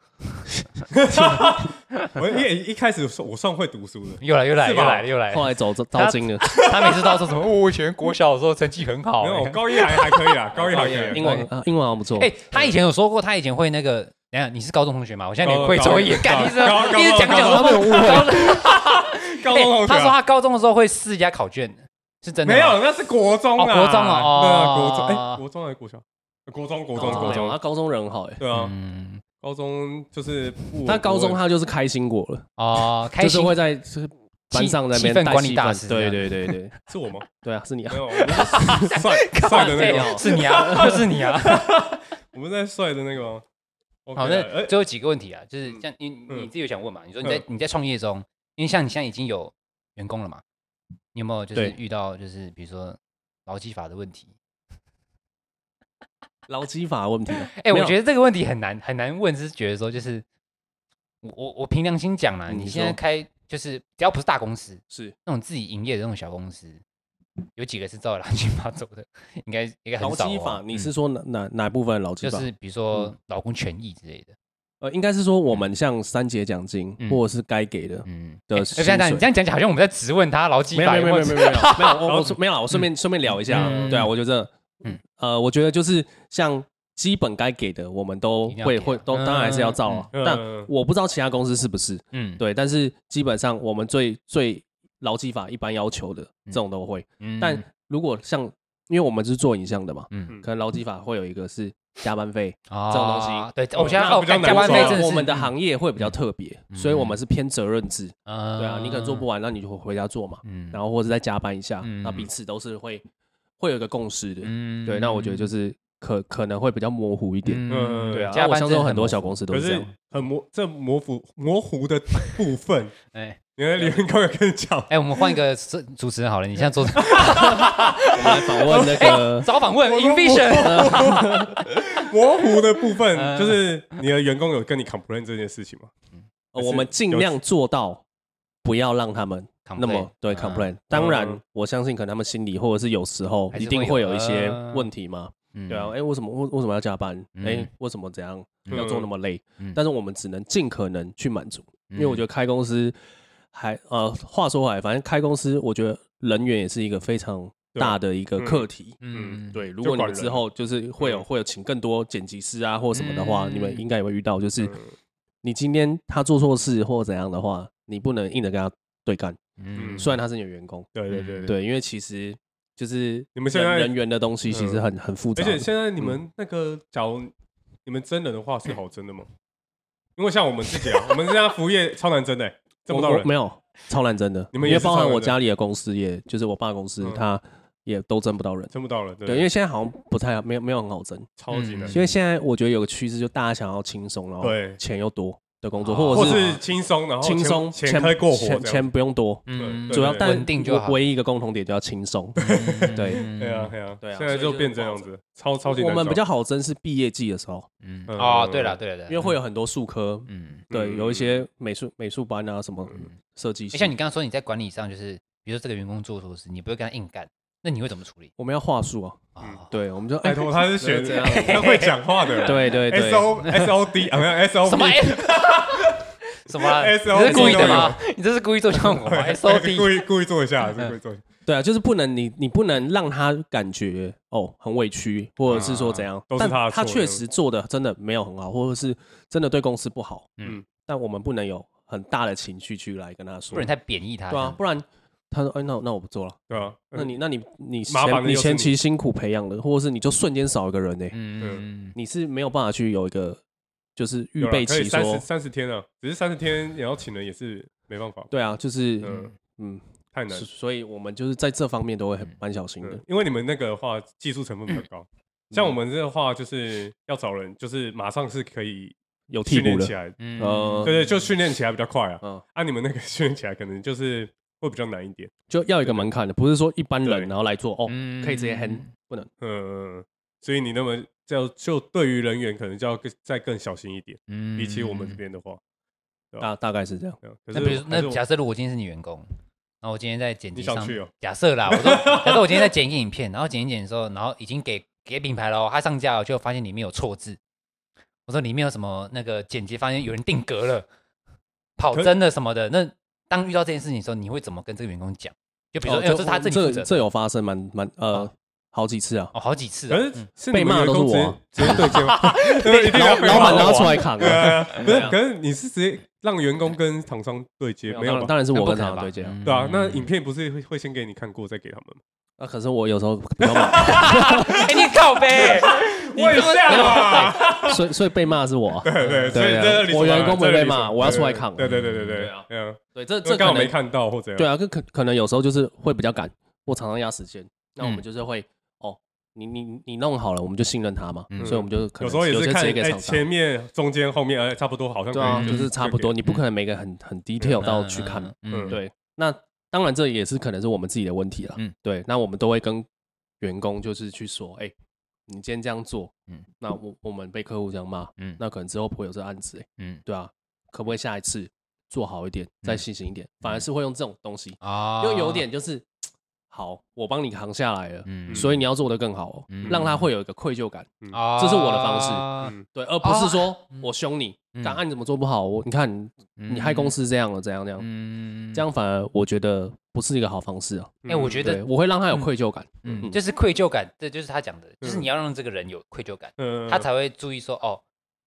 我 (laughs) 一一开始我算会读书的，又来又来又来又来，后来走糟心了。他每次都说什么？我以前国小的时候成绩很好，没有高一还还可以啦，高一还可以，英文英文还不错。哎，他以前有说过，他以前会那个，等下你是高中同学嘛？我现在连贵州也，干，一直一直讲讲他会有误会。高中同学，他说他高中的时候会试一下考卷，是真的？没有，那是国中啊，国中啊，哦，国中，哎，国中还是国小？国中，国中，国中，他高中人好，哎，对啊。高中就是他高中他就是开心果了。哦，就是会在就是班上那边管理大师，对对对对，(laughs) 是我吗？对啊，是你啊，没有，帅 (laughs) 帅的那个。是你啊，就 (laughs) 是你啊，我们在帅的那个。好，那最后几个问题啊，就是像你你自己有想问嘛？你说你在你在创业中，因为像你现在已经有员工了嘛，你有没有就是遇到就是比如说劳基法的问题？(laughs) 劳基法问题，哎，我觉得这个问题很难很难问，是觉得说就是我我我凭良心讲啦，你现在开就是只要不是大公司，是那种自己营业的那种小公司，有几个是照劳基法走的？应该应该很少。劳基法，你是说哪哪哪部分劳基法？就是比如说劳工权益之类的。呃，应该是说我们像三节奖金或者是该给的，嗯的。哎，等等，你这样讲讲，好像我们在质问他劳基法。没有没有没有没有没有，我我没有我顺便顺便聊一下，对啊，我觉得。嗯，呃，我觉得就是像基本该给的，我们都会会都当然还是要照啊。但我不知道其他公司是不是，嗯，对。但是基本上我们最最劳基法一般要求的这种都会。但如果像因为我们是做影像的嘛，嗯，可能劳基法会有一个是加班费这种东西。对，我现在哦，加班费，我们的行业会比较特别，所以我们是偏责任制。对啊，你可能做不完，那你就回家做嘛。嗯，然后或者再加班一下，那彼此都是会。会有一个共识的，嗯，对，那我觉得就是可可能会比较模糊一点，嗯，对啊，我相信很多小公司都是这样，很模这模糊模糊的部分，(laughs) 哎，你的李文高也跟你讲，哎，我们换一个主持人好了，你现在坐，(laughs) 我们来访问那个早访问 Invision，(laughs) 模糊的部分就是你的员工有跟你 complain 这件事情吗？我们尽量做到不要让他们。那么对 complain，当然我相信可能他们心里或者是有时候一定会有一些问题嘛，对啊，哎，为什么为为什么要加班？哎，为什么怎样？要做那么累？但是我们只能尽可能去满足，因为我觉得开公司还呃，话说回来，反正开公司，我觉得人员也是一个非常大的一个课题。嗯，对，如果你们之后就是会有会有请更多剪辑师啊或什么的话，你们应该也会遇到，就是你今天他做错事或怎样的话，你不能硬的跟他对干。嗯，虽然他是你的员工，对对对对，因为其实就是你们现在人员的东西其实很很复杂，而且现在你们那个，假如你们真人的话是好真的吗？因为像我们自己啊，我们这家服务业超难真的，征不到人，没有超难征的。你们也包含我家里的公司，也就是我爸公司，他也都征不到人，征不到人。对，因为现在好像不太没有没有很好征，超级难。因为现在我觉得有个趋势，就大家想要轻松，然后钱又多。的工作，或者是轻松，然后轻松，钱可以过活，钱不用多，嗯，主要但定就唯一一个共同点就要轻松，(laughs) 对，(laughs) 对啊，对啊，对啊，现在就变这样子，超超级。我们比较好争是毕业季的时候，嗯，啊，对了，对了，因为会有很多术科，嗯，对，有一些美术美术班啊，什么设计。像你刚刚说你在管理上，就是比如说这个员工做错事，你不会跟他硬干。那你会怎么处理？我们要话术啊，对，我们就拜托他是学这样，他会讲话的，对对对，S O S O D 啊，没有 S O 什么 (laughs) 什么？S O 你是故意的吗？你这是故意做像我吗？S O D 故意故意做一下，故意做。对啊，就是不能你你不能让他感觉哦很委屈，或者是说怎样，但他确实做的真的没有很好，或者是真的对公司不好，嗯，但我们不能有很大的情绪去来跟他说，不能太贬义他，对啊，不然。他说：“哎，那那我不做了。对啊，那你那你你前你前期辛苦培养的，或者是你就瞬间少一个人呢？嗯，你是没有办法去有一个就是预备期，说三十天啊，只是三十天也要请人也是没办法。对啊，就是嗯太难，所以我们就是在这方面都会很蛮小心的，因为你们那个的话技术成分比较高，像我们这个话就是要找人，就是马上是可以有训练起来，嗯，对对，就训练起来比较快啊。嗯，啊，你们那个训练起来可能就是。会比较难一点，就要一个门槛的，不是说一般人然后来做哦，可以直接 hand 不能。嗯，所以你那么就就对于人员可能就要更再更小心一点。嗯，比起我们这边的话，大大概是这样。那比如那假设如果今天是你员工，然后我今天在剪辑上，假设啦，我说假设我今天在剪一个影片，然后剪一剪的时候，然后已经给给品牌了，他上架了，就发现里面有错字。我说里面有什么那个剪辑，发现有人定格了，跑帧的什么的。那当遇到这件事情的时候，你会怎么跟这个员工讲？就比如说，这是他自己负责。这有发生蛮蛮呃好几次啊，哦好几次。可是被骂都是我，直接对接吗？(laughs) 老板拿出来扛啊。不 (laughs) 是，可是你是直接让员工跟厂商对接，没有？当然是我跟厂商对接。对啊，那影片不是会会先给你看过，再给他们吗？那可是我有时候比较忙。你靠北，你 (laughs) 也这样啊？所以所以被骂是我。对对对，我员工不会被骂，我要出来扛。对对对对对啊，对这这刚好没看到或者对啊，可可可能有时候就是会比较赶，或常常压时间，那我们就是会哦，你你你弄好了，我们就信任他嘛，所以我们就有时候也是看哎前面中间后面哎差不多好像对啊，就是差不多，你不可能每个很很 detail 到去看，嗯对，那当然这也是可能是我们自己的问题了，嗯。对，那我们都会跟。员工就是去说，哎，你今天这样做，嗯，那我我们被客户这样骂，嗯，那可能之后不会有这个案子，哎，嗯，对啊，可不可以下一次做好一点，再细心一点？反而是会用这种东西啊，因为有点就是，好，我帮你扛下来了，嗯，所以你要做得更好哦，让他会有一个愧疚感，啊，这是我的方式，对，而不是说我凶你，档案怎么做不好，我你看你害公司这样了，怎样怎样，嗯，这样反而我觉得。不是一个好方式啊！哎，我觉得我会让他有愧疚感，嗯，就是愧疚感，这就是他讲的，就是你要让这个人有愧疚感，他才会注意说哦，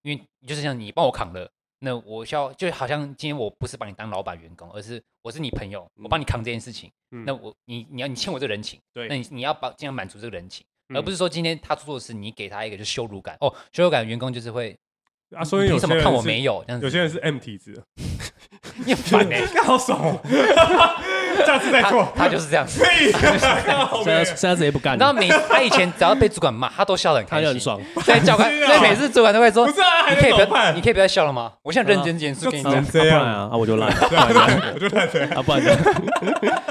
因为就是像你帮我扛了，那我需要就好像今天我不是把你当老板员工，而是我是你朋友，我帮你扛这件事情，那我你你要你欠我这个人情，对，那你你要把尽量满足这个人情，而不是说今天他做的事，你给他一个就羞辱感，哦，羞辱感员工就是会啊，所以有什么看我没有？这样子，有些人是 M 体质，(laughs) 你很烦哎，(laughs) 好爽。(laughs) (laughs) 下次再做，他就是这样子。(laughs) (laughs) 现在现在直接不干。然后每他以前只要被主管骂，他都笑得很开心，他就很爽。所以教官，所以每次主管都会说：“不是啊，你可以不要，你可以不要笑了吗？我现在认真严肃跟你讲，这样。啊，啊我就烂，我就烂，啊不然。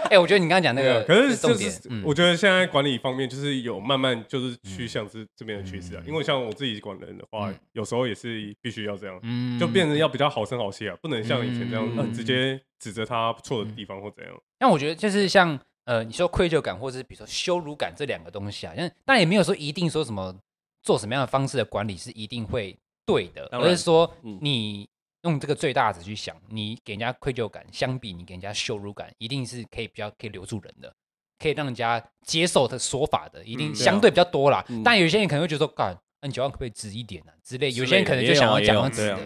哎，我觉得你刚刚讲那个，可是就是我觉得现在管理方面就是有慢慢就是趋向是这边的趋势啊。因为像我自己管人的话，有时候也是必须要这样，就变成要比较好声好气啊，不能像以前这样直接。指责他错的地方或怎样？但我觉得就是像呃，你说愧疚感，或者是比如说羞辱感这两个东西啊，但但也没有说一定说什么做什么样的方式的管理是一定会对的，而是说你用这个最大值去想，你给人家愧疚感，相比你给人家羞辱感，一定是可以比较可以留住人的，可以让人家接受的说法的，一定相对比较多啦。嗯啊、但有些人可能会觉得说，干，那你九万可不可以直一点呢、啊？之类，有些人可能就想要讲直的。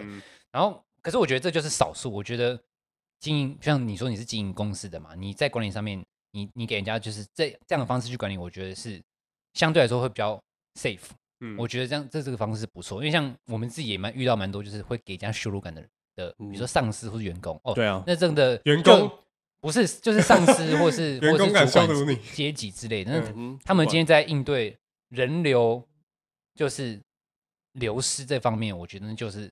然后，可是我觉得这就是少数，我觉得。经营像你说你是经营公司的嘛，你在管理上面，你你给人家就是这这样的方式去管理，我觉得是相对来说会比较 safe。嗯，我觉得这样这这个方式是不错，因为像我们自己也蛮遇到蛮多就是会给人家羞辱感的人的，比如说上司或是员工哦，对啊，那真的员工不是就是上司或是 (laughs) 员工敢羞辱你阶级之类的，那他们今天在应对人流就是流失这方面，我觉得就是。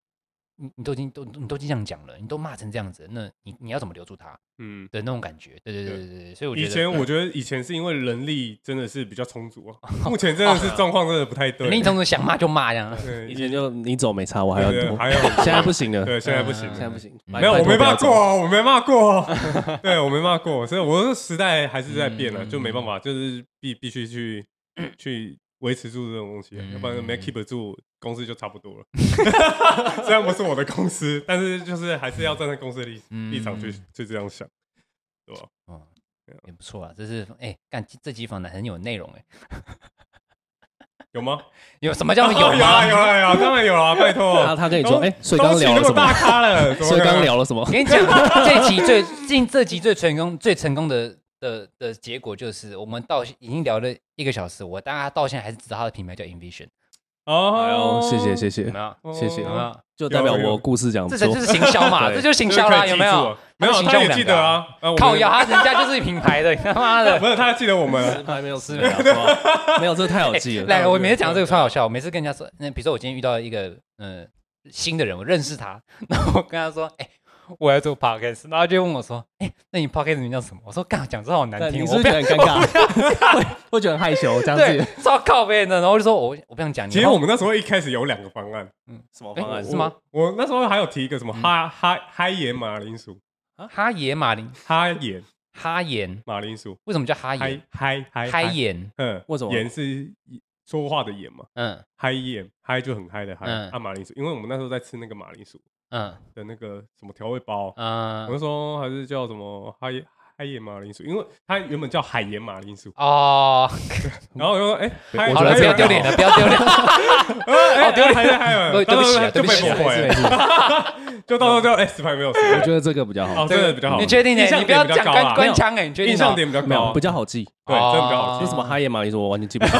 你你都已经都你都已经这样讲了，你都骂成这样子，那你你要怎么留住他？嗯，的那种感觉，对对对对对。所以我觉得以前我觉得以前是因为人力真的是比较充足啊，(laughs) 目前真的是状况真的不太对。人力充足想骂就骂这样。以前就你走没差，我还要多，还要 (laughs) 现在不行了。对，现在不行，现在不行。没有，我没骂过，我没骂过。(laughs) 对，我没骂过，所以我的时代还是在变了，就没办法，就是必必须去去。维持住这种东西，要不然没 keep 住，公司就差不多了。(laughs) 虽然不是我的公司，但是就是还是要站在公司的立立场去去这样想，对吧？哦，也不错啊，这是哎，干这集访谈很有内容哎，有吗？有什么叫有？有啊有啊有，当然有啊，拜托。他他跟你说，哎，所以刚聊了什么？大咖了，所以刚聊了什么？我跟你讲，这集最近这集最成功最成功的。的的结果就是，我们到已经聊了一个小时，我大家到现在还是知道他的品牌叫 Invision。哦，谢谢谢谢，谢谢，有没有？就代表我故事讲，这就是行销嘛，这就是行销啦，有没有？没有，他也记得啊，靠腰，他人家就是品牌的，(laughs) 他妈的，不是，他还记得我们，还没有失联，没有，这太好记了。(laughs) 来，我每次讲到这个超好笑，我每次跟人家说，那比如说我今天遇到一个嗯新的人，我认识他，(laughs) 然后我跟他说，哎。我要做 podcast，然后就问我说：“哎，那你 podcast 名叫什么？”我说：“干，讲这好难听，你是不是觉得很尴尬？(laughs) 会会觉得很害羞这样子，超靠北的。”然后就说：“我我不想讲。”其实我们那时候一开始有两个方案，嗯，什么方案是吗？我那时候还有提一个什么哈哈哈盐马铃薯，哈盐马铃哈盐哈盐马铃薯，为什么叫哈盐？嗨嗨嗨盐，嗯，为什么？盐是说话的盐嘛，嗯，嗨盐嗨就很嗨的嗨，啊马铃薯，因为我们那时候在吃那个马铃薯。嗯。的那个什么调味包，嗯，我就说还是叫什么海海盐马铃薯，因为它原本叫海盐马铃薯。哦。(laughs) 然后我就说，哎，好了，不要丢脸了，不要丢脸，(laughs) 好丢脸，还在还有，对不起，就被破坏，就到时候就哎，石牌没有，我觉得这个比较好，这个比较好，你确定？你不要讲官官腔哎，你确定？印象点比较高，比较好记，对，真的比较好记。为什么海盐马铃薯我完全记不 (laughs) 住？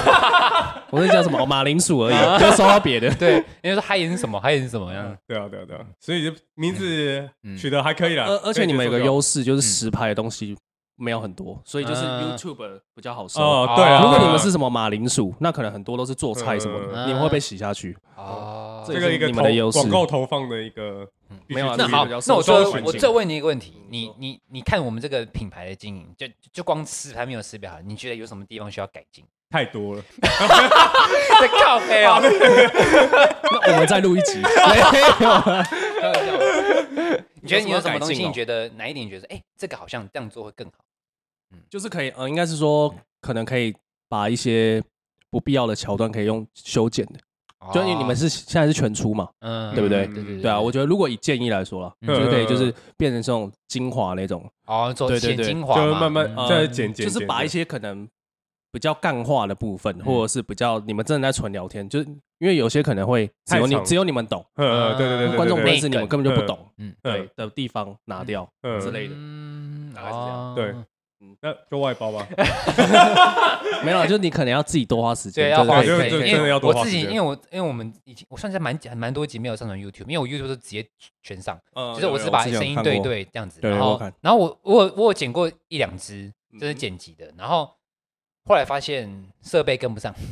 (laughs) 我是叫什么？马铃薯而已，就说到别的。对，人家说海盐是什么？海盐是什么样？对啊，对啊，对啊。所以就名字取得还可以啦。而而且你们有个优势，就是实拍的东西没有很多，所以就是 YouTube 比较好搜。哦，对啊。如果你们是什么马铃薯，那可能很多都是做菜什么的，你们会被洗下去。哦，这个一个你们的优势，广告投放的一个没有。那好，那我说我再问你一个问题，你你你看我们这个品牌的经营，就就光实拍没有实表，你觉得有什么地方需要改进？(laughs) 太多了，(laughs) 在靠黑啊！(laughs) 那我们再录一集。没有。你觉得你有什么东西？你觉得哪一点？你觉得哎，这个好像这样做会更好？嗯，就是可以，呃，应该是说，可能可以把一些不必要的桥段可以用修剪的。就因为你们是现在是全出嘛，嗯，对不对？对对对啊！我觉得如果以建议来说了，就是可以就是变成这种精华那种。哦，做剪精华就慢慢再剪剪，就是把一些可能。比较干化的部分，或者是比较你们真的在纯聊天，就是因为有些可能会只有你只有你们懂，对对对，观众不认识你们根本就不懂，嗯，对的地方拿掉之类的，嗯，大概是这样，对，嗯，那就外包吧，(laughs) 没有，就是你可能要自己多花时间，对，要花时间，因为我自己，因为我因为我们已经我算是蛮蛮多集没有上传 YouTube，因为我 YouTube 是直接全上，就是我是把声音对对这样子，然后然后我我我有剪过一两支，就是剪辑的，然后。后来发现设备跟不上，(laughs) 你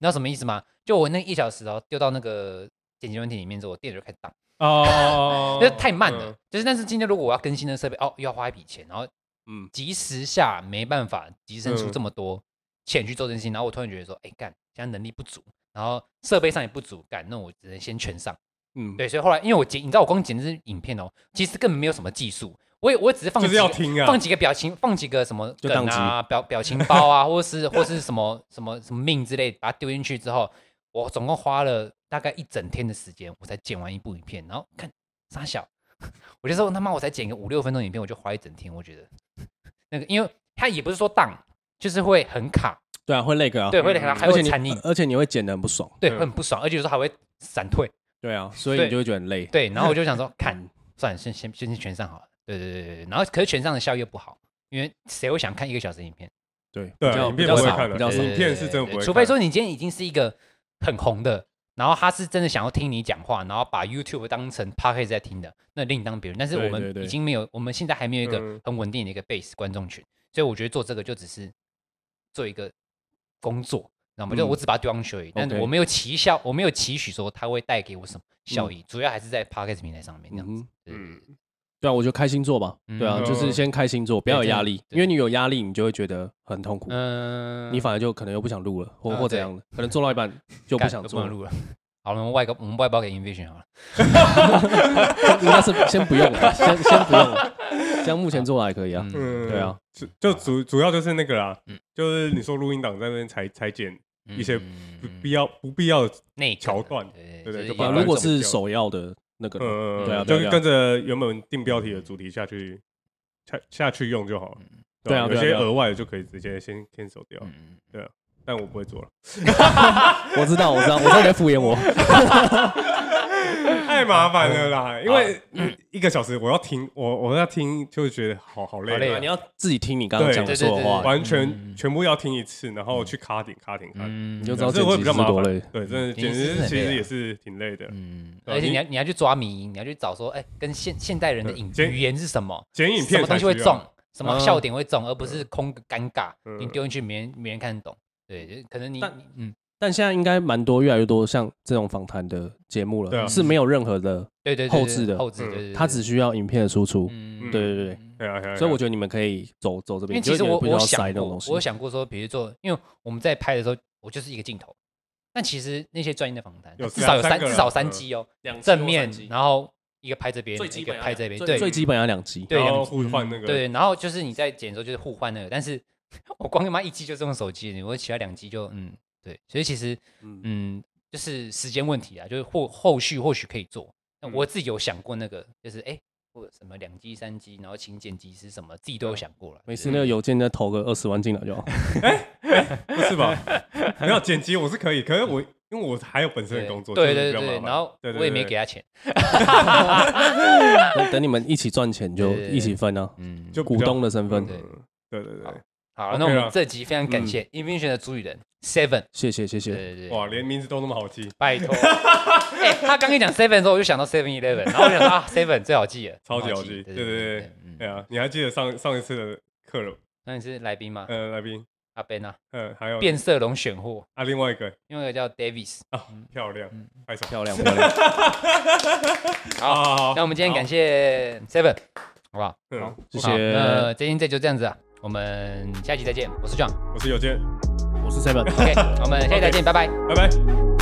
知道什么意思吗？就我那一小时哦，丢到那个剪辑软体里面之后，我电脑就开始当哦，(laughs) 那太慢了。就是但是今天如果我要更新的设备哦，又要花一笔钱，然后嗯，及时下没办法，集生出这么多钱去做更新，然后我突然觉得说，哎干，现在能力不足，然后设备上也不足，干，那我只能先全上。嗯，对，所以后来因为我剪，你知道我光剪的是影片哦，其实根本没有什么技术。我也我只是放要听啊放几个表情，放几个什么梗啊，表表情包啊，或是或是什么什么什么命之类，把它丢进去之后，我总共花了大概一整天的时间，我才剪完一部影片。然后看傻小，我就说他妈我才剪个五六分钟影片，我就花一整天。我觉得那个，因为它也不是说当，就是会很卡。对啊，会那个啊，对，会那个，还会残影，而且你会剪得很不爽，对，会很不爽，而且有时候还会闪退。对啊，所以你就会觉得很累。对，然后我就想说，(laughs) 看算了，先先先全上好了。对对对对，然后可是全上的效益又不好，因为谁会想看一个小时影片？对对，影片不会看的，影片是真的不会。除非说你今天已经是一个很红的，然后他是真的想要听你讲话，然后把 YouTube 当成 Podcast 在听的，那另当别论。但是我们已经没有，我们现在还没有一个很稳定的一个 base 观众群，所以我觉得做这个就只是做一个工作，那么就我只把它丢上去而已，但我没有期效，我没有期许说它会带给我什么效益，主要还是在 Podcast 平台上面这样子。嗯。对啊，我就开心做吧。对啊，就是先开心做，不要有压力，因为你有压力，你就会觉得很痛苦。嗯，你反而就可能又不想录了，或或怎样的，可能做到一半 (laughs) 就不想做录了。好了，我们外包我们外包给 Invision 好了。应该是先不用了，先先不用了，这样目前做的还可以啊。嗯，对啊，就主主要就是那个啦，就是你说录音档在那边裁裁剪一些不必要不必要的内桥段，对对对，如果是首要的。那个，嗯，对啊，就跟着原本定标题的主题下去，下下去用就好了。对啊，有些额外的就可以直接先先手掉。对啊，但我不会做了。(laughs) 我知道，我知道，我知道你在敷衍我。(laughs) 太麻烦了啦，因为一个小时我要听，我我要听，就会觉得好好累啊。你要自己听你刚刚讲的话，完全全部要听一次，然后去卡点卡点卡，你就知道这会比较麻烦。对，真的简直其实也是挺累的。嗯，而且你要你要去抓迷音，你要去找说，哎，跟现现代人的影语言是什么？剪影片什么东西会中，什么笑点会中，而不是空尴尬，你丢进去没人没人看得懂。对，可能你嗯。但现在应该蛮多，越来越多像这种访谈的节目了，对，是没有任何的对对后置的后置，对对，他只需要影片的输出，对对对对啊，所以我觉得你们可以走走这边，因为其实我我想过，我有想过说，比如说，因为我们在拍的时候，我就是一个镜头，但其实那些专业的访谈，至少有三至少三机哦，正面，然后一个拍这边，一个拍这边，对，最基本要两机，对，互换那个，对，然后就是你在剪的时候就是互换那个，但是 (laughs) 我光他妈一机就这种手机，你我其他两机就嗯。对，所以其实，嗯，就是时间问题啊，就是后后续或许可以做。那我自己有想过那个，就是哎，或者什么两机三机，然后请剪辑师什么，自己都有想过了。每次，那个邮件再投个二十万进来就好。(laughs) 哎，不是吧？没有剪辑我是可以，可是我因为我还有本身的工作，对对对，然后我也没给他钱。(laughs) (laughs) 等你们一起赚钱就一起分啊，嗯，就股东的身份。对对对。好，那我们这集非常感谢 Invention 的主理人 Seven，谢谢谢谢，对对哇，连名字都那么好记，拜托。(laughs) 哎，他刚一讲 Seven 的时候，我就想到 Seven Eleven，然后我想说啊，Seven 最好记了，超级好记，对对对对啊，你还记得上上一次的客人？那你是来宾吗？嗯，来宾。阿 Ben 啊，嗯，还有。变色龙选货。啊，另外一个，另外一个叫 Davis 啊，漂亮，拍手，漂亮漂亮。(laughs) 好，那我们今天感谢 Seven，好不好？好，谢谢。那今天这就这样子啊。我们下期再见，我是 John，我是有健，我是 Seven，OK，我们下期再见，拜拜，拜拜。